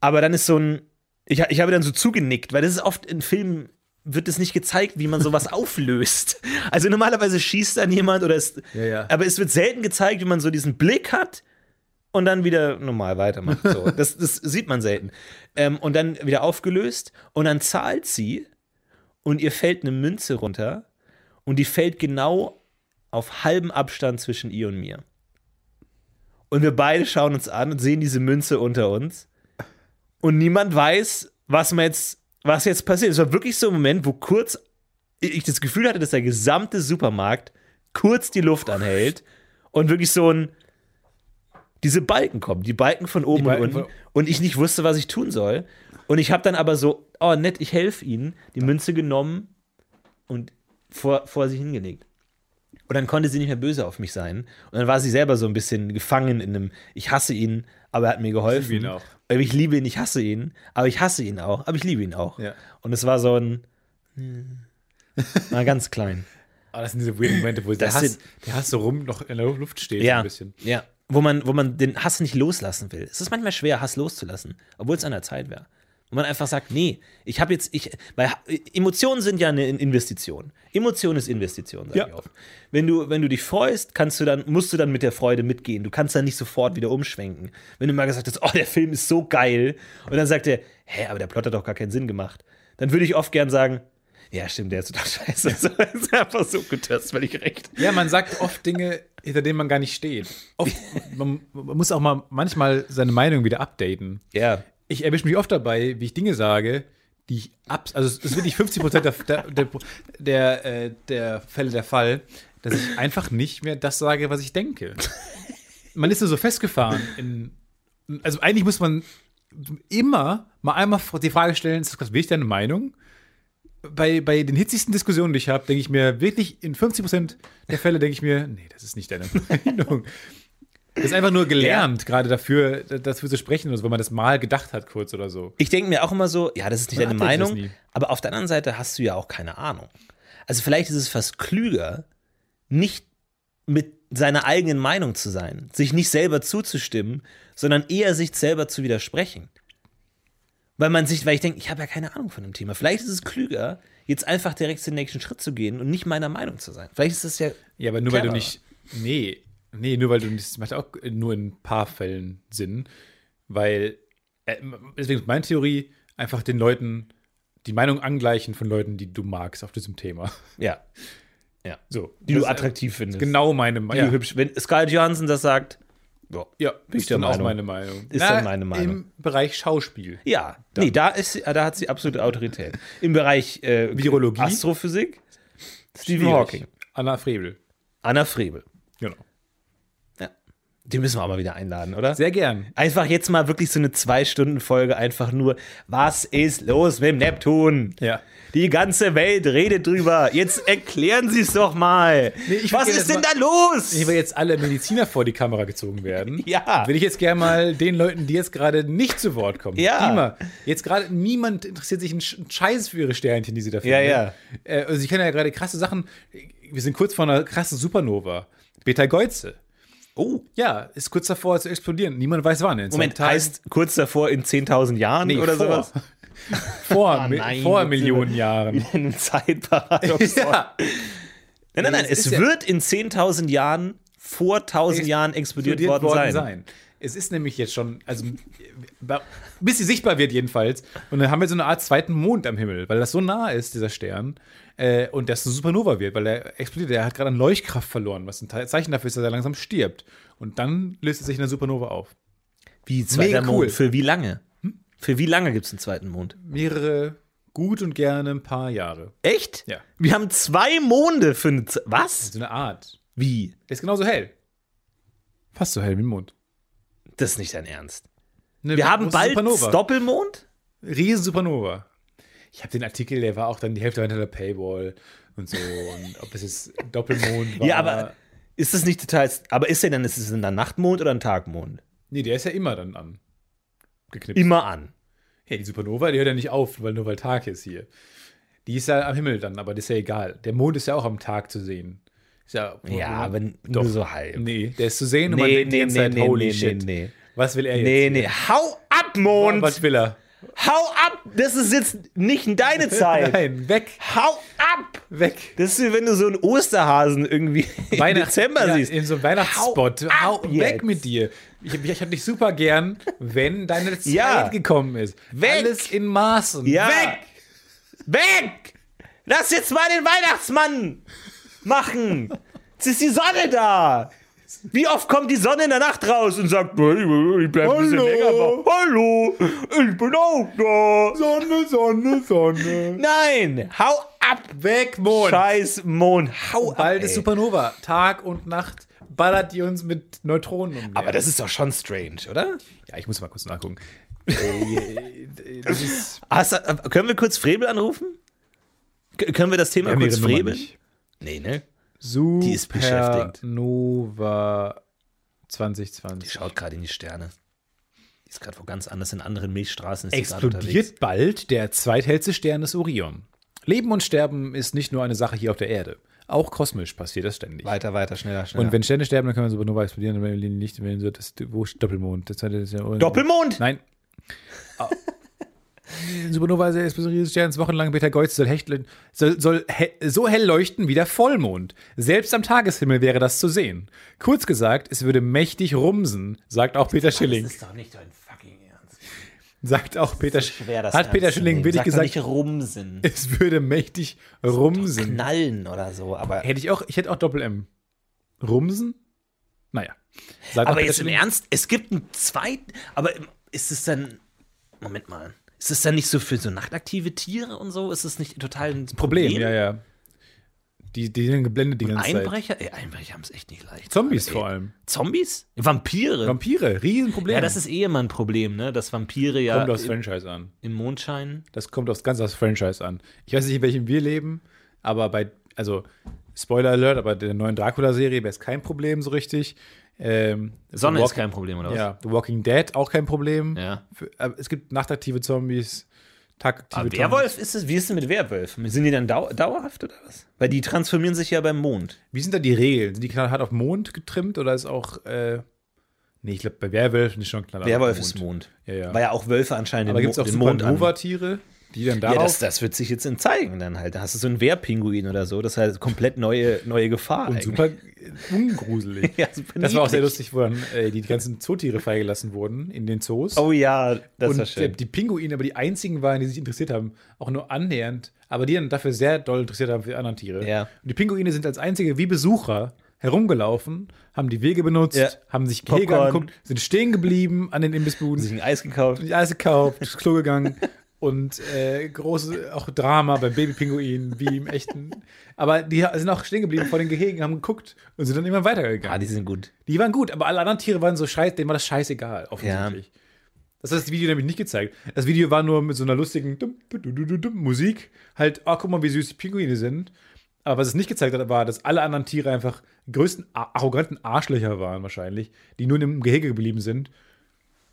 aber dann ist so ein, ich, ich habe dann so zugenickt, weil das ist oft in Filmen wird es nicht gezeigt, wie man sowas auflöst. Also normalerweise schießt dann jemand oder es, Ja, ja. aber es wird selten gezeigt, wie man so diesen Blick hat und dann wieder normal weitermacht. So. Das, das sieht man selten. Ähm, und dann wieder aufgelöst und dann zahlt sie und ihr fällt eine Münze runter und die fällt genau auf halbem Abstand zwischen ihr und mir. Und wir beide schauen uns an und sehen diese Münze unter uns. Und niemand weiß, was man jetzt, was jetzt passiert. Es war wirklich so ein Moment, wo kurz ich das Gefühl hatte, dass der gesamte Supermarkt kurz die Luft anhält und wirklich so ein diese Balken kommen, die Balken von oben Balken und unten und ich nicht wusste, was ich tun soll. Und ich habe dann aber so, oh nett, ich helfe ihnen, die Münze genommen und vor, vor sie hingelegt. Und dann konnte sie nicht mehr böse auf mich sein. Und dann war sie selber so ein bisschen gefangen in einem, ich hasse ihn, aber er hat mir geholfen. liebe ihn auch. Äh, Ich liebe ihn, ich hasse ihn, aber ich hasse ihn auch, aber ich liebe ihn auch. Ja. Und es war so ein, hm, war ganz klein. Aber das sind diese weirden Momente, wo der Hass, sind- der Hass so rum noch in der Luft steht, so Ja, ein bisschen. ja. Wo man, wo man den Hass nicht loslassen will. Es ist manchmal schwer, Hass loszulassen, obwohl es an der Zeit wäre. Wo man einfach sagt, nee, ich habe jetzt, ich, weil Ha- Emotionen sind ja eine Investition. Emotion ist Investition, sag Ja. ich oft. Wenn du, wenn du dich freust, kannst du dann, musst du dann mit der Freude mitgehen. Du kannst dann nicht sofort wieder umschwenken. Wenn du mal gesagt hast, oh, der Film ist so geil, und dann sagt er, hä, aber der Plot hat doch gar keinen Sinn gemacht. Dann würde ich oft gern sagen, ja, stimmt, der ist total scheiße. Das ist einfach so gut, du hast völlig recht. Ja, man sagt oft Dinge, hinter denen man gar nicht steht. Oft, man, man muss auch mal manchmal seine Meinung wieder updaten. Ja. Ich erwische mich oft dabei, wie ich Dinge sage, die ich ab, also es ist wirklich 50 Prozent der, der, der, äh, der Fälle der Fall, dass ich einfach nicht mehr das sage, was ich denke. Man ist so festgefahren in, also eigentlich muss man immer mal einmal die Frage stellen, ist das wirklich deine Meinung? Bei, bei den hitzigsten Diskussionen, die ich habe, denke ich mir wirklich in 50 Prozent der Fälle denke ich mir, nee, das ist nicht deine Meinung. Das ist einfach nur gelernt, gerade dafür, dafür zu sprechen, so, wenn man das mal gedacht hat, kurz oder so. Ich denke mir auch immer so, ja, das ist nicht Man deine das Meinung, aber auf der anderen Seite hast du ja auch keine Ahnung. Also vielleicht ist es fast klüger, nicht mit seiner eigenen Meinung zu sein, sich nicht selber zuzustimmen, sondern eher sich selber zu widersprechen. Weil man sich, weil ich denke, ich habe ja keine Ahnung von dem Thema. Vielleicht ist es klüger, jetzt einfach direkt den nächsten Schritt zu gehen und nicht meiner Meinung zu sein. Vielleicht ist es ja. Ja, aber nur weil du cleverer. nicht. Nee, nee, nur weil du nicht. Das macht auch nur in ein paar Fällen Sinn. Weil. Äh, deswegen ist meine Theorie einfach den Leuten die Meinung angleichen von Leuten, die du magst auf diesem Thema. Ja. So. Die du Das ist attraktiv findest. Genau meine Meinung. du hübsch. Wenn Scarlett Johansson das sagt, Ja, Ja, ist dann auch meine Meinung. Ist dann meine Meinung. Im Bereich Schauspiel. Ja, nee, da, ist, sie- da hat sie absolute Autorität. Im Bereich äh, Virologie? Astrophysik, Stephen. Hawking. Anna Frebel. Anna Frebel. Genau. Die müssen wir auch mal wieder einladen, oder? Sehr gern. Einfach jetzt mal wirklich so eine Zwei-Stunden-Folge, einfach nur, was ist los mit dem Neptun? Ja. Die ganze Welt redet drüber. Jetzt erklären Sie es doch mal. Nee, ich was will ist denn da mal- los? Wenn jetzt alle Mediziner vor die Kamera gezogen werden, Ja. will ich jetzt gerne mal den Leuten, die jetzt gerade nicht zu Wort kommen, Ja. mal, jetzt gerade niemand interessiert sich einen Sch- einen Scheiß für ihre Sternchen, die sie dafür Ja, ja. Äh, also sie können ja gerade krasse Sachen, wir sind kurz vor einer krassen Supernova. Beta Geuze. Oh, Ja, ist kurz davor zu explodieren. Niemand weiß wann. In zwei Moment, heißt kurz davor in 10.000 Jahren nee, oder vor. sowas? Vor, mi- nein, vor jetzt Millionen Jahren. In einem Zeitparadoxon. ja. Nein, nein, nein, Es ist ja- wird in 10.000 Jahren vor 1000 Jahren explodiert, worden, sein. Es ist nämlich jetzt schon, also bis sie sichtbar wird jedenfalls. Und dann haben wir so eine Art zweiten Mond am Himmel, weil das so nah ist, dieser Stern. Äh, und das eine Supernova wird, weil er explodiert. Er hat gerade an Leuchtkraft verloren, was ein Zeichen dafür ist, dass er langsam stirbt. Und dann löst er sich in der Supernova auf. Wie zweiter Mega cool. Mond? Für wie lange? Für wie lange gibt es einen zweiten Mond? Mehrere, gut und gerne ein paar Jahre. Echt? Ja. Wir haben zwei Monde für eine Z Was? So eine Art. Wie? Der ist genauso hell. Fast so hell wie ein Mond. Das nicht dein Ernst. Eine Wir haben bald Supernova. Doppelmond? Riesen Supernova. Ich habe den Artikel, der war auch dann die Hälfte hinter der Paywall und so. Und ob es jetzt Doppelmond war. Ja, aber ist das nicht total. Aber ist der dann, ist es denn ein Nachtmond oder ein Tagmond? Nee, der ist ja immer dann an. Geknipst. Immer an. Ja, die Supernova, die hört ja nicht auf, weil nur weil Tag ist hier. Die ist ja am Himmel dann, aber das ist ja egal. Der Mond ist ja auch am Tag zu sehen. Ja, Ja, aber Doch. nur so halb. Nee, der ist zu sehen und man Nee, denkt die nee, ganze nee, Zeit, nee, holy nee, shit. nee, nee. Was will er jetzt? Nee, nee. Hau ab, Mond! Was will er? Hau ab! Das ist jetzt nicht deine Zeit. Nein, weg, Hau ab! weg. Das ist wie wenn du so einen Osterhasen irgendwie im Weihnachts- Dezember ja, siehst. In so einem Weihnachtsspot. Hau Hau, ab weg jetzt. mit dir. Ich, ich, ich hab dich super gern, wenn deine Zeit Ja. gekommen ist. Weg. Alles in Maßen. Ja. Weg! Weg! Lass jetzt mal den Weihnachtsmann machen! Jetzt ist die Sonne da! Wie oft kommt die Sonne in der Nacht raus und sagt, "Hey, ich bleib ein bisschen Hallo. länger wach. Hallo, ich bin auch da. Sonne, Sonne, Sonne. Nein, hau ab! Weg, Mond. Scheiß Mond, hau Bald ab! ist ey. Supernova. Tag und Nacht ballert die uns mit Neutronen um. Aber das ist doch schon strange, oder? Ja, ich muss mal kurz nachgucken. Äh, das ist. Hast, du- können wir kurz Frebel anrufen? K können wir das Thema haben kurz nicht. Nee, ne? Super Die ist beschäftigt. Nova Die 2020. schaut gerade in die Sterne. Die ist gerade wo ganz anders in anderen Milchstraßen. Ist die. Explodiert bald der zweithellste Stern des Orion. Leben und Sterben ist nicht nur eine Sache hier auf der Erde. Auch kosmisch passiert das ständig. Weiter, weiter, schneller, schneller. Und wenn Sterne sterben, dann können wir Supernova explodieren. Und wenn wir nicht, wenn so das wo ist Doppelmond. Das zweite ist ja Doppelmond? Nein. Ah. Supernova ist der explosive Stern ist wochenlang Beta Geuze soll, hecht, soll, soll he, so hell leuchten wie der Vollmond. Selbst am Tageshimmel wäre das zu sehen. Kurz gesagt, es würde mächtig rumsen, sagt auch Peter Schilling. Das ist doch nicht dein fucking Ernst. Sagt auch Peter Schwer, das Hat Peter ernst zu Schilling wirklich gesagt, nicht rumsen. es würde mächtig rumsen. Knallen oder so, aber. Hätte ich auch, ich hätte auch Doppel-M. Rumsen? Naja. Sagt Aber Peter jetzt im. Ernst, es gibt einen zweiten. Aber ist es dann. Moment mal. Ist es dann nicht so für so nachtaktive Tiere und so? Ist es nicht total ein Problem, Problem? ja, ja. Die, die sind geblendet die ganze Zeit. Einbrecher? Ey, Einbrecher haben es echt nicht leicht. Zombies Ey. vor allem. Zombies? Vampire? Vampire, Riesenproblem. ja, das ist eh immer ein Problem, ne? Dass Vampire ja kommt aufs Franchise an. im Mondschein. Das kommt aufs ganz aufs Franchise an. Ich weiß nicht, in welchem wir leben, aber bei, also Spoiler Alert, aber der neuen Dracula-Serie wäre es kein Problem so richtig. Ähm, Sonne The ist Walking- kein Problem, oder was? Ja, The Walking Dead auch kein Problem. Ja. Für, es gibt nachtaktive Zombies, tagaktive Aber Zombies. Werwolf ist es, wie ist es mit Werwölfen? Sind die dann dau dauerhaft oder was? Weil die transformieren sich ja beim Mond. Wie sind da die Regeln? Sind die knallhart auf Mond getrimmt oder ist auch, äh, nee, ich glaube, bei Werwölfen ist schon knallhart Werwolf auf ist Mond. Ja, ja. Weil ja auch Wölfe anscheinend aber gibt es auch den Mond an. Die dann darauf Ja, das, das wird sich jetzt in zeigen dann halt. Da hast du so einen Wehrpinguin oder so. Das ist halt komplett neue, neue Gefahr. und super ungruselig. Ja, super das war auch sehr lustig, wo dann äh, die ganzen Zootiere freigelassen wurden in den Zoos. Oh ja, das und war schön. die Pinguine aber die einzigen waren, die sich interessiert haben, auch nur annähernd, aber die dann dafür sehr doll interessiert haben für die anderen Tiere. Ja. Und die Pinguine sind als einzige wie Besucher herumgelaufen, haben die Wege benutzt, Ja. haben sich Gehege angeguckt, sind stehen geblieben an den Imbissbuden, Sich ein Eis gekauft. sich alles gekauft, ins Klo gegangen und äh, große auch Drama beim Babypinguin, wie im echten. Aber die sind auch stehen geblieben vor den Gehegen, haben geguckt und sind dann immer weitergegangen. Ah, die sind gut. Die waren gut, aber alle anderen Tiere waren so scheiße, denen war das scheißegal, offensichtlich. Das hat das Video nämlich nicht gezeigt. Das Video war nur mit so einer lustigen Musik. Halt, oh, guck mal, wie süß die Pinguine sind. Aber was es nicht gezeigt hat, war, dass alle anderen Tiere einfach größten arroganten Arschlöcher waren, wahrscheinlich, die nur im Gehege geblieben sind.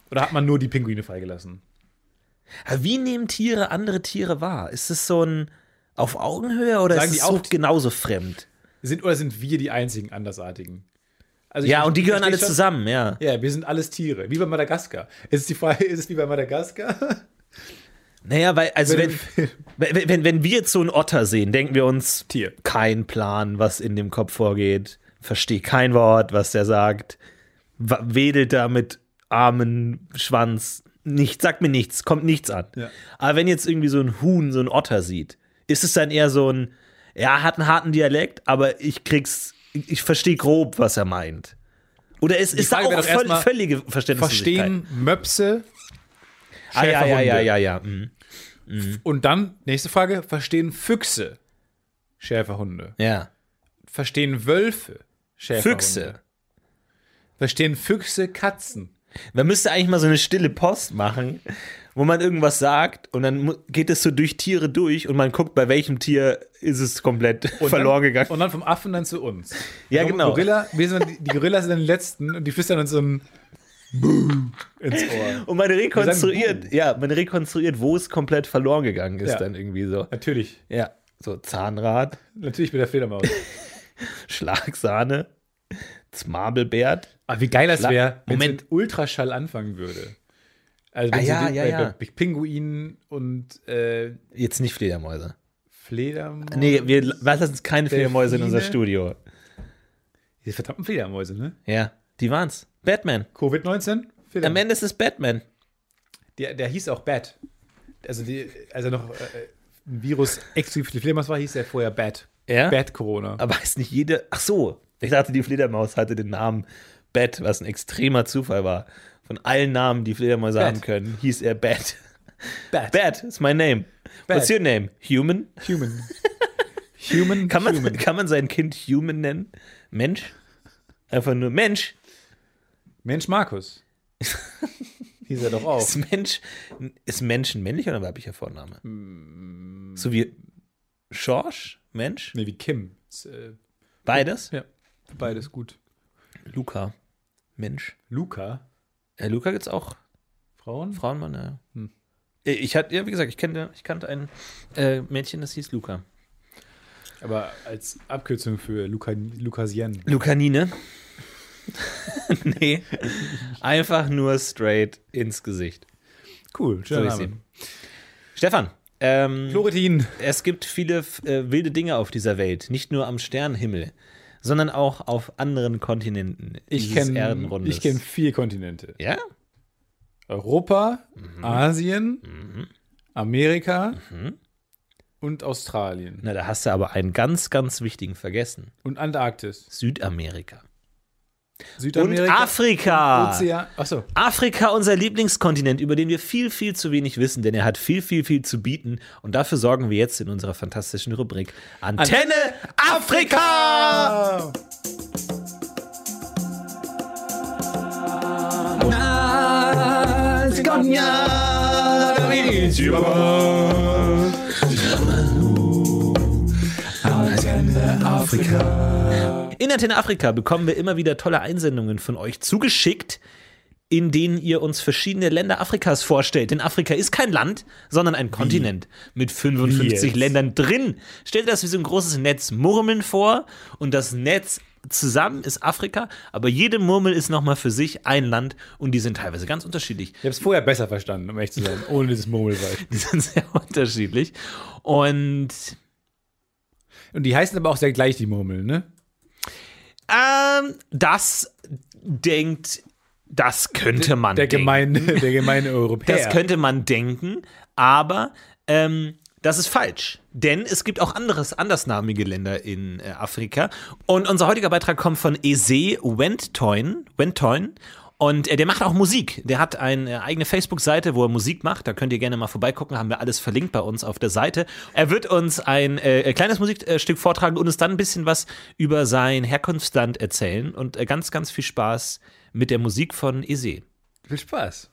Oder hat man nur die Pinguine freigelassen? Wie nehmen Tiere andere Tiere wahr? Ist es so ein auf Augenhöhe oder Sagen ist es so auch- genauso fremd? Sind, oder sind wir die einzigen Andersartigen? Also Ja, und die gehören alle schon- zusammen, ja. Ja, wir sind alles Tiere. Wie bei Madagaskar. Ist es die Frage, ist es wie bei Madagaskar? Naja, weil, also Wenn wenn, wenn, wenn, wir jetzt so einen Otter sehen, denken wir uns, Tier. kein Plan, was in dem Kopf vorgeht, verstehe kein Wort, was der sagt, wedelt da mit Armen, Schwanz, nichts, sagt mir nichts, kommt nichts an. Ja. Aber wenn jetzt irgendwie so ein Huhn, so ein Otter sieht, ist es dann eher so ein, er hat einen harten Dialekt, aber ich krieg's, ich, verstehe grob, was er meint. Oder ist, ist da auch völ, völlige Verständnislosigkeit? Verstehen Möpse Ah, ja, ja, ja, ja, ja. mhm. Und dann, nächste Frage, verstehen Füchse Schäferhunde? Ja. Verstehen Wölfe Schäferhunde? Füchse. Verstehen Füchse Katzen? Man müsste eigentlich mal so eine stille Post machen, wo man irgendwas sagt und dann geht es so durch Tiere durch und man guckt, bei welchem Tier ist es komplett Und verloren dann, gegangen. Und dann vom Affen dann zu uns. Ja, Die genau. Gorilla, wir sind, die Gorillas sind die Letzten und die flüstern uns so ein ins Ohr. Und man rekonstruiert, sagen, ja, man rekonstruiert, wo es komplett verloren gegangen ist, Ja. dann irgendwie so. Natürlich. Ja, so Zahnrad, Natürlich mit der Fledermaus. Schlagsahne, Zmabelbert. Aber wie geil das wäre, wenn Moment. mit Ultraschall anfangen würde. Also wenn Ah, ja, ja, bei, ja. bei Pinguinen und äh, Jetzt nicht Fledermäuse. Fledermäuse. Nee, wir lassen uns keine Fledermäuse in unser Delfine. Studio. Die verdammten Fledermäuse, ne? Ja, die waren's. Batman. Covid-19? Am. Ende ist es Batman. Der, der hieß auch Bat. Also, die, als er noch äh, ein Virus exklusiv für die Fledermaus war, hieß er vorher Bat. Ja? Bat Corona. Aber ist nicht jede. Ach so, ich dachte, die Fledermaus hatte den Namen Bat, was ein extremer Zufall war. Von allen Namen, die Fledermäuse Bat. haben können, hieß er Bat. Bat. Bat is my name. Bat. What's your name? Human? Human. Human. Kann man, human. kann man sein Kind Human nennen? Mensch? Einfach nur Mensch. Mensch Markus. hieß er doch auch. Ist Mensch, ist Mensch ein männlicher oder weiblicher Vorname? Mm. So wie Schorsch? Mensch? Nee, wie Kim. Ist, äh, Beides? ja, beides gut. Luca. Mensch. Luca. Äh, Luca gibt's auch Frauen? Frauenmann, ja. Hm. Äh, Ich hatte, ja, wie gesagt, ich kannte, ich kannte ein äh, Mädchen, das hieß Luca. Aber als Abkürzung für Luca, Lukasien. Lucanine? nee. Einfach nur straight ins Gesicht. Cool, So sie. Name. Stefan, ähm, Florentin. es gibt viele äh, wilde Dinge auf dieser Welt, nicht nur am Sternenhimmel, sondern auch auf anderen Kontinenten Ich kenne ich kenn vier Kontinente. Ja? Europa, Mhm. Asien, Amerika und Australien. Na, da hast du aber einen ganz, ganz wichtigen vergessen. Und Antarktis. Südamerika. Südamerika. Und Afrika. Ozean. Achso. Afrika, unser Lieblingskontinent, über den wir viel, viel zu wenig wissen, denn er hat viel, viel, viel zu bieten. Und dafür sorgen wir jetzt in unserer fantastischen Rubrik Antenne, Afrika! In Antenne Afrika bekommen wir immer wieder tolle Einsendungen von euch zugeschickt, in denen ihr uns verschiedene Länder Afrikas vorstellt. Denn Afrika ist kein Land, sondern ein Kontinent mit 55 jetzt? Ländern drin. Stellt das wie so ein großes Netz Murmeln vor und das Netz zusammen ist Afrika, aber jede Murmel ist nochmal für sich ein Land und die sind teilweise ganz unterschiedlich. Ich habe es vorher besser verstanden, um ehrlich zu sein, ohne dieses Murmelwald. Die sind sehr unterschiedlich. Und Und die heißen aber auch sehr gleich, die Murmeln, ne? Ähm, das denkt, das könnte man Der denken. gemeine, der gemeine Europäer. Das könnte man denken, aber ähm, Das ist falsch, denn es gibt auch anderes, andersnamige Länder in äh, Afrika. Und unser heutiger Beitrag kommt von Eze Wentoin, Wentoin. Und äh, der macht auch Musik. Der hat eine eigene Facebook-Seite, wo er Musik macht. Da könnt ihr gerne mal vorbeigucken. Haben wir alles verlinkt bei uns auf der Seite. Er wird uns ein äh, kleines Musikstück vortragen und uns dann ein bisschen was über sein Herkunftsland erzählen. Und äh, ganz, ganz viel Spaß mit der Musik von Eze. Viel Spaß.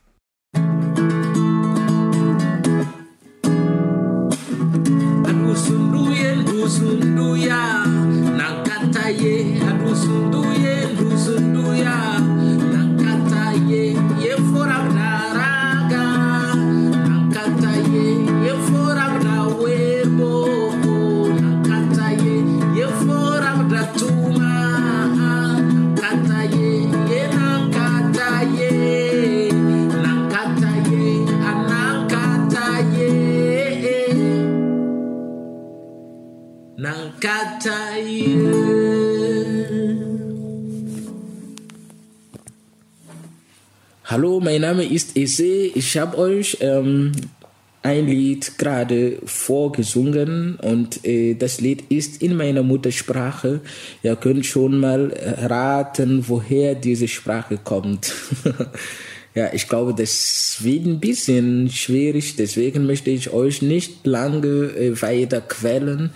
Name ist Ese. Ich habe euch ähm, ein Lied gerade vorgesungen und äh, das Lied ist in meiner Muttersprache. Ihr könnt schon mal raten, woher diese Sprache kommt. ja, ich glaube, das wird ein bisschen schwierig, deswegen möchte ich euch nicht lange äh, weiter quälen.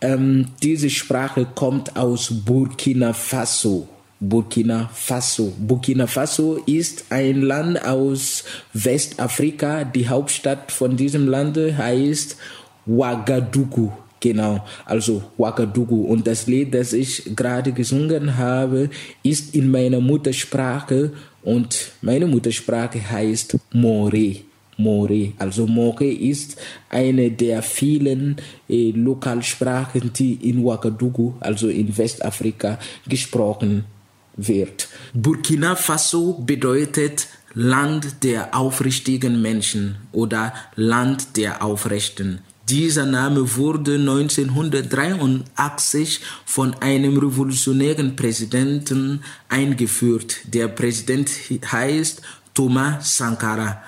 Ähm, diese Sprache kommt aus Burkina Faso. Burkina Faso. Burkina Faso ist ein Land aus Westafrika. Die Hauptstadt von diesem Land heißt Ouagadougou. Genau, also Ouagadougou. Und das Lied, das ich gerade gesungen habe, ist in meiner Muttersprache und meine Muttersprache heißt More. More. Also More ist eine der vielen äh, Lokalsprachen, die in Ouagadougou, also in Westafrika, gesprochen wird. Burkina Faso bedeutet Land der aufrichtigen Menschen oder Land der Aufrechten. Dieser Name wurde 1983 von einem revolutionären Präsidenten eingeführt. Der Präsident heißt Thomas Sankara.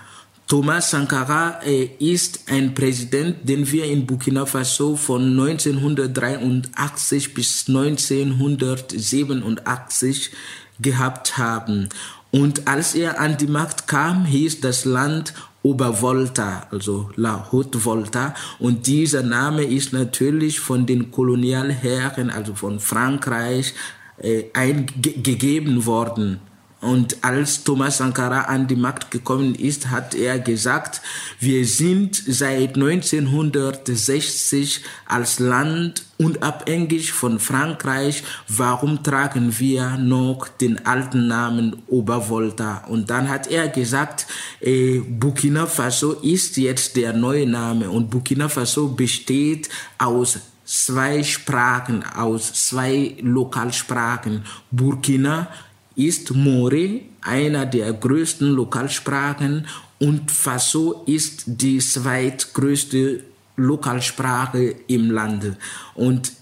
Thomas Sankara ist ein Präsident, den wir in Burkina Faso von 1983 bis 1987 gehabt haben. Und als er an die Macht kam, hieß das Land Obervolta, also La Haute Volta. Und dieser Name ist natürlich von den Kolonialherren, also von Frankreich, äh, eingegeben worden. Und als Thomas Sankara an die Macht gekommen ist, hat er gesagt, wir sind seit 1960 als Land unabhängig von Frankreich. Warum tragen wir noch den alten Namen Obervolta? Und dann hat er gesagt, äh, Burkina Faso ist jetzt der neue Name und Burkina Faso besteht aus zwei Sprachen, aus zwei Lokalsprachen. Burkina ist More einer der größten Lokalsprachen und Faso ist die zweitgrößte Lokalsprache im Lande. Und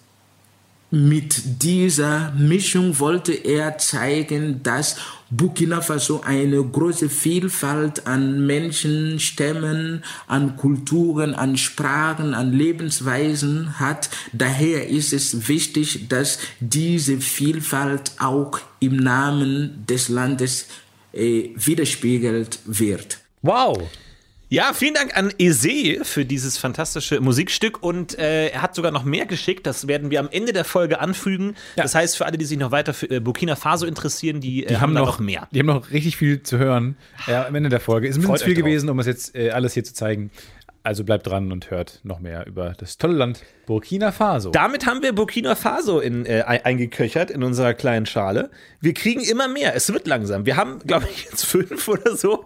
mit dieser Mischung wollte er zeigen, dass Burkina Faso eine große Vielfalt an Menschen, Stämmen, an Kulturen, an Sprachen, an Lebensweisen hat. Daher ist es wichtig, dass diese Vielfalt auch im Namen des Landes äh, widerspiegelt wird. Wow. Ja, vielen Dank an Eze für dieses fantastische Musikstück und äh, er hat sogar noch mehr geschickt. Das werden wir am Ende der Folge anfügen. Ja. Das heißt, für alle, die sich noch weiter für äh, Burkina Faso interessieren, die, äh, Die haben da noch, mehr. Die haben noch richtig viel zu hören ja, am Ende der Folge. Ist ein bisschen Freut zu viel gewesen, um es jetzt äh, alles hier zu zeigen. Also bleibt dran und hört noch mehr über das tolle Land Burkina Faso. Damit haben wir Burkina Faso in, äh, ein- eingeköchert in unserer kleinen Schale. Wir kriegen immer mehr. Es wird langsam. Wir haben, glaube ich, jetzt fünf oder so.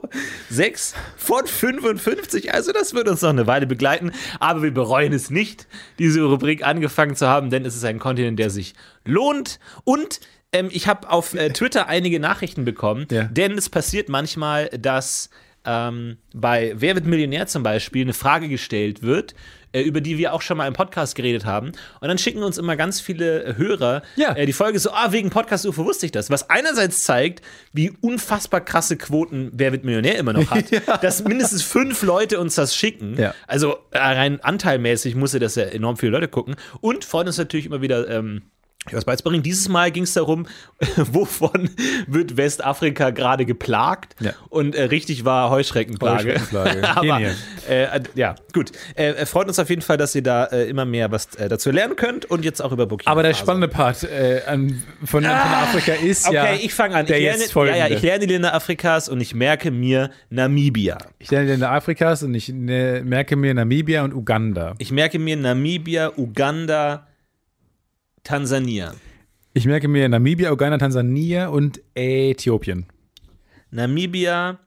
Sechs von 55. Also, das wird uns noch eine Weile begleiten. Aber wir bereuen es nicht, diese Rubrik angefangen zu haben, denn es ist ein Kontinent, der sich lohnt. Und ähm, ich habe auf äh, Twitter einige Nachrichten bekommen, Ja. denn es passiert manchmal, dass ähm, bei Wer wird Millionär zum Beispiel eine Frage gestellt wird, äh, über die wir auch schon mal im Podcast geredet haben. Und dann schicken uns immer ganz viele Hörer Ja. äh, die Folge so, ah, wegen Podcast UFO wusste ich das. Was einerseits zeigt, wie unfassbar krasse Quoten Wer wird Millionär immer noch hat. Dass mindestens fünf Leute uns das schicken. Ja. Also äh, rein anteilmäßig musste das ja enorm viele Leute gucken. Und freut uns natürlich immer wieder. Ähm, was beizubringen. Dieses Mal ging es darum, wovon wird Westafrika gerade geplagt? Ja. Und äh, richtig war Heuschreckenplage. Heuschreckenplage. Aber Genial. äh, ja, gut. Äh, freut uns auf jeden Fall, dass ihr da äh, immer mehr was äh, dazu lernen könnt und jetzt auch über Burkina Aber der Faso. spannende Part äh, an, von, von Afrika ist Okay, ja. ich fange an. Der ich lerne, jetzt ja, ja, ich lerne die Länder Afrikas und ich merke mir Namibia. Ich lerne die Länder Afrikas und ich ne, merke mir Namibia und Uganda. Ich merke mir Namibia, Uganda, Tansania. Ich merke mir Namibia, Uganda, Tansania und Äthiopien. Namibia,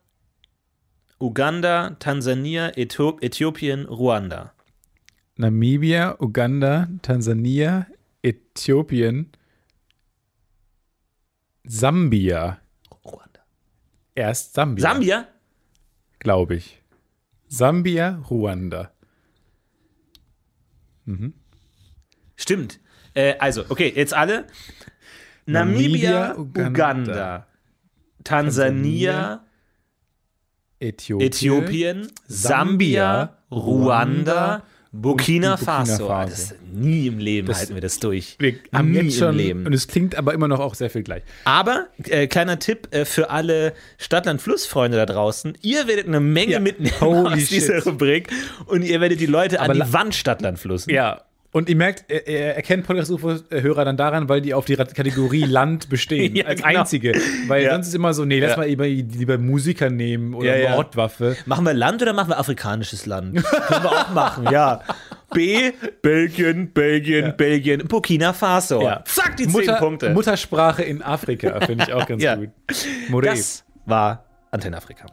Uganda, Tansania, Äthiop Äthiopien, Ruanda. Namibia, Uganda, Tansania, Äthiopien, Sambia. Ruanda. Erst Sambia. Sambia? Glaube ich. Sambia, Ruanda. Stimmt. Äh, also, okay, jetzt alle. Namibia, Namibia, Uganda, Uganda, Tansania, Äthiopien, Äthiopien, Sambia, Ruanda, Burkina Burkina Faso. Faso. Das, nie im Leben Das- halten wir das durch. Wir haben nie jetzt schon, im Leben. und es klingt aber immer noch auch sehr viel gleich. Aber, äh, kleiner Tipp äh, für alle Stadtland-Fluss-Freunde da draußen. Ihr werdet eine Menge Ja. mitnehmen Holy aus dieser shit. Rubrik und ihr werdet die Leute Aber an die Wand Stadtland-Fluss. Ja. Und ihr merkt, er, er erkennt Podcast-UFO-Hörer dann daran, weil die auf die Kategorie Land bestehen. Ja, als genau. einzige. Weil Ja. sonst ist immer so, nee, lass Ja. mal lieber, lieber Musiker nehmen oder Ja. Mordwaffe. Machen wir Land oder machen wir afrikanisches Land? Können wir auch machen, ja. B, Belgien, Belgien, Belgien, Burkina Faso. Zack, die zehn Mutter, Punkte. Muttersprache in Afrika finde ich auch ganz gut. More. Das war Antenne Afrika.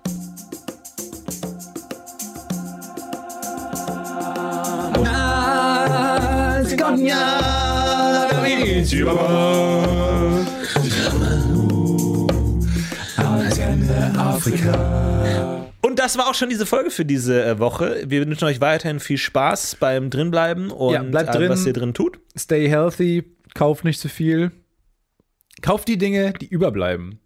Und das war auch schon diese Folge für diese äh, Woche. Wir wünschen euch weiterhin viel Spaß beim Drinbleiben und Ja, bleibt drin. was ihr drin tut. Stay healthy, kauft nicht zu viel. Kauft die Dinge, die überbleiben.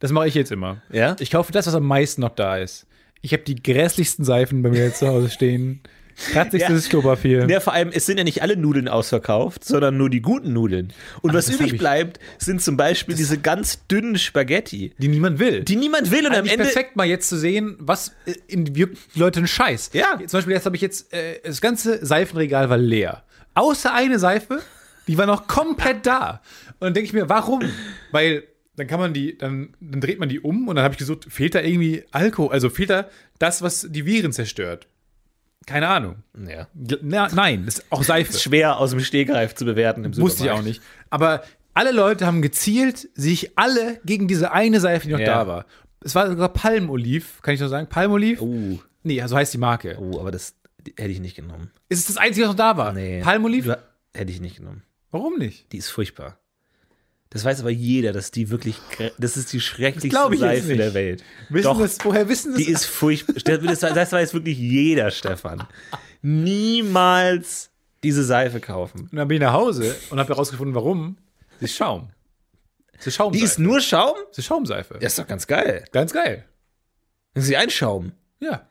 Das mache ich jetzt immer. Ja? Ich kaufe das, was am meisten noch da ist. Ich habe die grässlichsten Seifen bei mir zu Hause stehen. Kratzigstes Ja. Klopapier. Ja, vor allem, es sind ja nicht alle Nudeln ausverkauft, sondern nur die guten Nudeln. Und was das hab übrig bleibt, sind zum Beispiel diese ganz dünnen Spaghetti, die niemand will. die niemand will und am Eigentlich Ende. perfekt mal jetzt zu sehen, was äh, in die Leute einen Scheiß. Ja. Zum Beispiel jetzt habe ich jetzt, äh, das ganze Seifenregal war leer. Außer eine Seife, die war noch komplett da. Und dann denke ich mir, warum? Weil dann kann man die, dann, dann dreht man die um und dann habe ich gesucht, fehlt da irgendwie Alkohol, also fehlt da das, was die Viren zerstört. Keine Ahnung. Ja. Na, nein, das ist auch Seife. Schwer aus dem Stegreif zu bewerten im Supermarkt. Wusste ich auch nicht. Aber alle Leute haben gezielt sich alle gegen diese eine Seife, die noch Ja. da war. Es war sogar Palmoliv, kann ich noch sagen? Palmoliv? Uh, Nee, so heißt die Marke. oh, aber das hätte ich nicht genommen. Ist es das Einzige, was noch da war? Nee. Palmoliv? Hätte ich nicht genommen. Warum nicht? Die ist furchtbar. Das weiß aber jeder, dass die wirklich, das ist die schrecklichste Seife der Welt. Wissen Doch, das, woher wissen das? die ist furchtbar. Das, das weiß wirklich jeder, Stefan. Niemals diese Seife kaufen. und dann bin ich nach Hause und habe herausgefunden, warum. Sie ist Schaum. Sie ist Schaumseife. Die ist nur Schaum? Sie ist Schaumseife. Das ist doch ganz geil. Ganz geil. Das ist wie ein Schaum. Ja.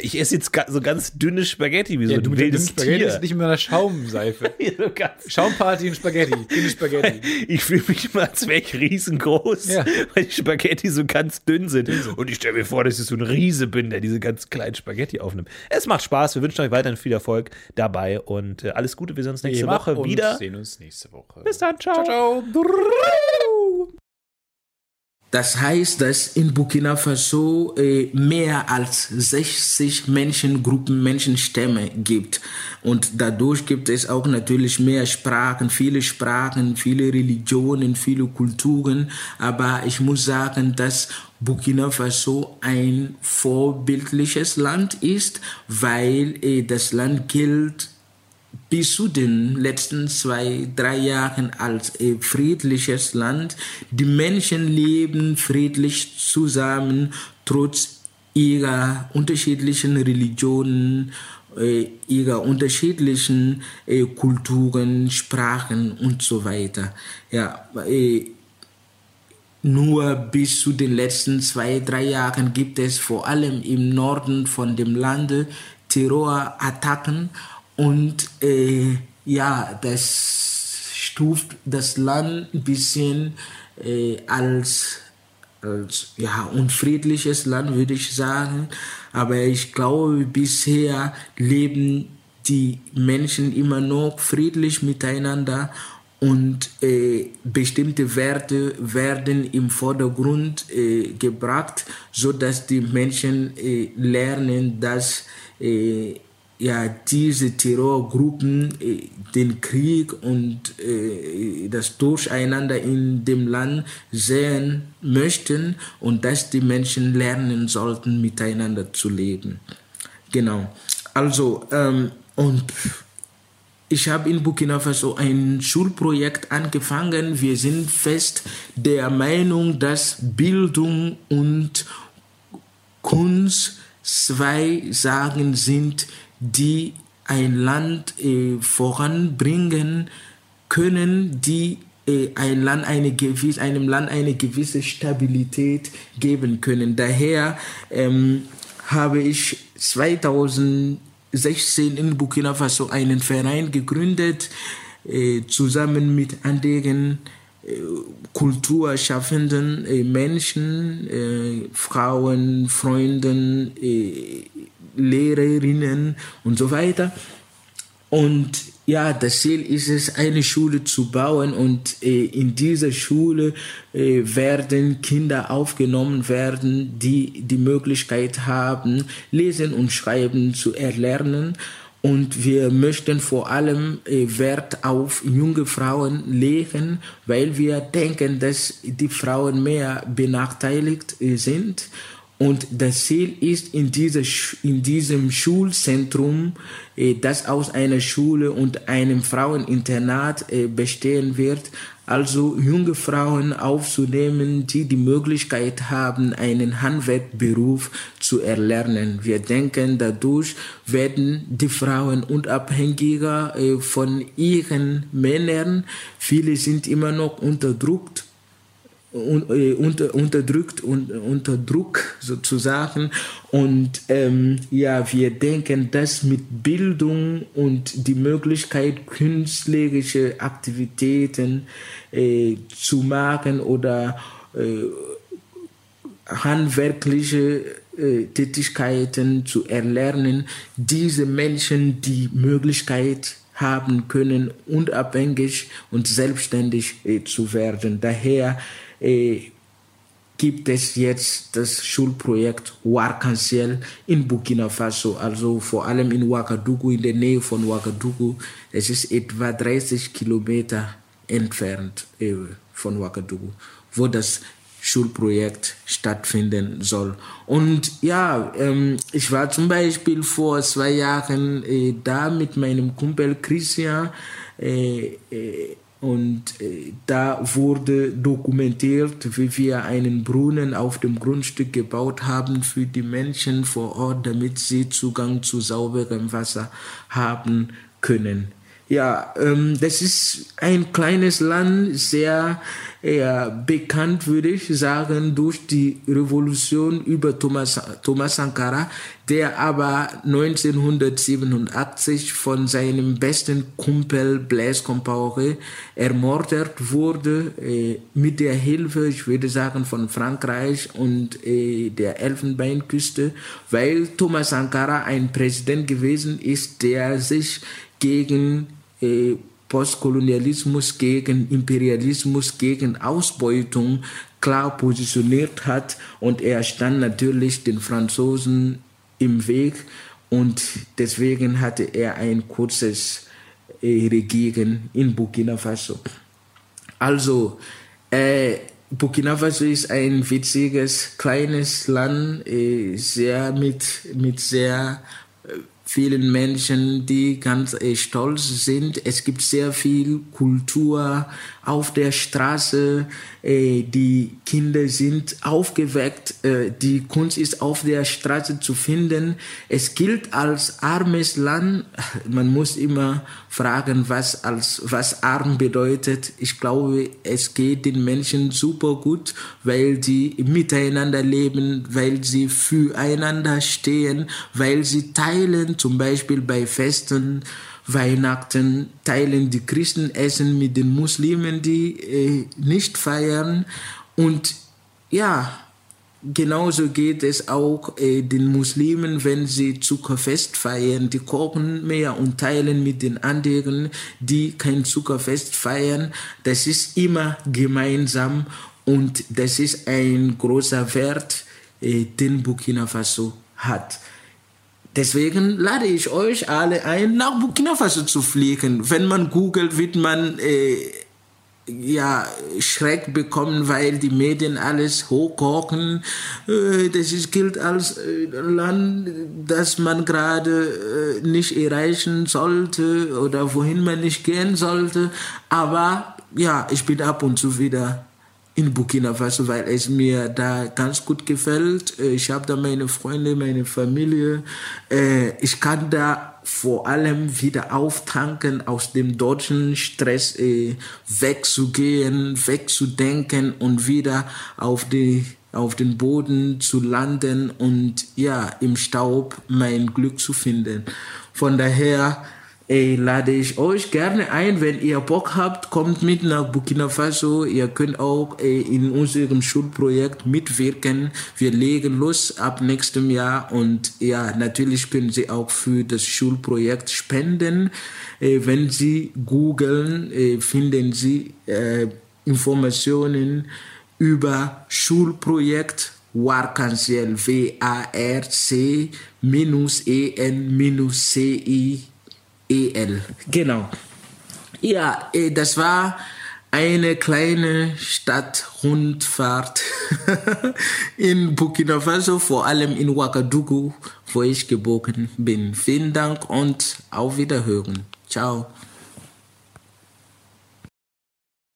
Ich esse jetzt so ganz dünne Spaghetti, wie so ja ein du mit wildes Spaghetti Tier. ist nicht mehr eine Schaumseife. Schaumparty und Spaghetti. Dünne Spaghetti. Ich fühle mich immer, als wäre ich riesengroß, Ja. weil die Spaghetti so ganz dünn sind. Und ich stelle mir vor, dass ich so ein Riese bin, der diese ganz kleinen Spaghetti aufnimmt. Es macht Spaß. Wir wünschen euch weiterhin viel Erfolg dabei und äh, alles Gute. Wir sehen uns nächste Woche wieder. sehen uns nächste Woche. Bis dann. Ciao. Ciao, ciao. Das heißt, dass in Burkina Faso äh, mehr als 60 Menschengruppen, Menschenstämme gibt. Und dadurch gibt es auch natürlich mehr Sprachen, viele Sprachen, viele Religionen, viele Kulturen. Aber ich muss sagen, dass Burkina Faso ein vorbildliches Land ist, weil äh, das Land gilt bis zu den letzten zwei, drei Jahren als äh, friedliches Land. Die Menschen leben friedlich zusammen, trotz ihrer unterschiedlichen Religionen, äh, ihrer unterschiedlichen äh, Kulturen, Sprachen und so weiter. Ja, nur bis zu den letzten zwei, drei Jahren gibt es vor allem im Norden von dem Lande Terrorattacken und äh, ja, das stuft das Land ein bisschen äh, als, als ja, unfriedliches Land, würde ich sagen. Aber ich glaube, bisher leben die Menschen immer noch friedlich miteinander und äh, bestimmte Werte werden im Vordergrund äh, gebracht, so dass die Menschen äh, lernen, dass äh, ja diese Terrorgruppen äh, den Krieg und äh, das Durcheinander in dem Land sehen möchten und dass die Menschen lernen sollten, miteinander zu leben. Genau. Also ähm, und ich habe in Burkina Faso ein Schulprojekt angefangen. Wir sind fest der Meinung, dass Bildung und Kunst zwei Sagen sind, die ein Land äh, voranbringen können, die äh, ein Land eine gewisse, einem Land eine gewisse Stabilität geben können. Daher ähm, habe ich 2016 in Burkina Faso einen Verein gegründet, äh, zusammen mit anderen äh, kulturschaffenden äh, Menschen, äh, Frauen, Freunden, Lehrerinnen und so weiter. Und ja, das Ziel ist es, eine Schule zu bauen und äh, in dieser Schule äh, werden Kinder aufgenommen werden, die die Möglichkeit haben, lesen und schreiben zu erlernen. Und wir möchten vor allem äh, Wert auf junge Frauen legen, weil wir denken, dass die Frauen mehr benachteiligt äh, sind und das Ziel ist in, dieser, in diesem Schulzentrum, äh, das aus einer Schule und einem Fraueninternat äh, bestehen wird, also junge Frauen aufzunehmen, die die Möglichkeit haben, einen Handwerkberuf zu erlernen. Wir denken, dadurch werden die Frauen unabhängiger äh, von ihren Männern. Viele sind immer noch unterdrückt äh, unter, unterdrückt und unter Druck sozusagen. Und ähm, ja, wir denken, dass mit Bildung und die Möglichkeit, künstlerische Aktivitäten äh, zu machen oder äh, handwerkliche äh, Tätigkeiten zu erlernen, diese Menschen die Möglichkeit haben können, unabhängig und selbstständig äh, zu werden. Daher äh, gibt es jetzt das Schulprojekt Warkanciel in Burkina Faso, also vor allem in Ouagadougou, in der Nähe von Ouagadougou. Es ist etwa 30 Kilometer entfernt äh, von Ouagadougou, wo das Schulprojekt stattfinden soll. Und ja, ähm, ich war zum Beispiel vor zwei Jahren äh, da mit meinem Kumpel Christian. Äh, äh, und äh, da wurde dokumentiert, wie wir einen Brunnen auf dem Grundstück gebaut haben für die Menschen vor Ort, damit sie Zugang zu sauberem Wasser haben können. Ja, ähm, das ist ein kleines Land, sehr eher bekannt, würde ich sagen, durch die Revolution über Thomas, Thomas Sankara, der aber 1987 von seinem besten Kumpel Blaise Compaoré ermordet wurde, äh, mit der Hilfe, ich würde sagen, von Frankreich und äh, der Elfenbeinküste, weil Thomas Sankara ein Präsident gewesen ist, der sich gegen Postkolonialismus, gegen Imperialismus, gegen Ausbeutung klar positioniert hat und er stand natürlich den Franzosen im Weg und deswegen hatte er ein kurzes äh, Regieren in Burkina Faso. Also, äh, Burkina Faso ist ein witziges kleines Land, äh, sehr mit, mit sehr vielen Menschen, die ganz äh, stolz sind. Es gibt sehr viel Kultur auf der Straße. Äh, die Kinder sind aufgeweckt. Äh, die Kunst ist auf der Straße zu finden. Es gilt als armes Land. Man muss immer fragen, was als was arm bedeutet. Ich glaube, es geht den Menschen super gut, weil sie miteinander leben, weil sie füreinander stehen, weil sie teilen, zum Beispiel bei Festen, Weihnachten, teilen die Christen Essen mit den Muslimen, die äh, nicht feiern. Und ja, genauso geht es auch äh, den Muslimen, wenn sie Zuckerfest feiern. Die kochen mehr und teilen mit den anderen, die kein Zuckerfest feiern. Das ist immer gemeinsam und das ist ein großer Wert, äh, den Burkina Faso hat. Deswegen lade ich euch alle ein, nach Burkina Faso zu fliegen. Wenn man googelt, wird man äh, ja, Schreck bekommen, weil die Medien alles hochkochen. Äh, das ist, gilt als äh, Land, das man gerade äh, nicht erreichen sollte oder wohin man nicht gehen sollte. Aber ja, ich bin ab und zu wieder in Burkina Faso, weil es mir da ganz gut gefällt. Ich habe da meine Freunde, meine Familie. Ich kann da vor allem wieder auftanken, aus dem deutschen Stress wegzugehen, wegzudenken und wieder auf die auf den Boden zu landen und ja, im Staub mein Glück zu finden. Von daher ey, lade ich euch gerne ein, wenn ihr Bock habt, kommt mit nach Burkina Faso. Ihr könnt auch ey, in unserem Schulprojekt mitwirken. Wir legen los ab nächstem Jahr und ja, natürlich können Sie auch für das Schulprojekt spenden. Ey, wenn Sie googeln, finden Sie äh, Informationen über Schulprojekt Warcanciel, W-A-R-C minus E-N minus C-I EL. Genau. Ja, das war eine kleine Stadtrundfahrt in Burkina Faso, vor allem in Ouagadougou, wo ich geboren bin. Vielen Dank und auf Wiederhören. Ciao.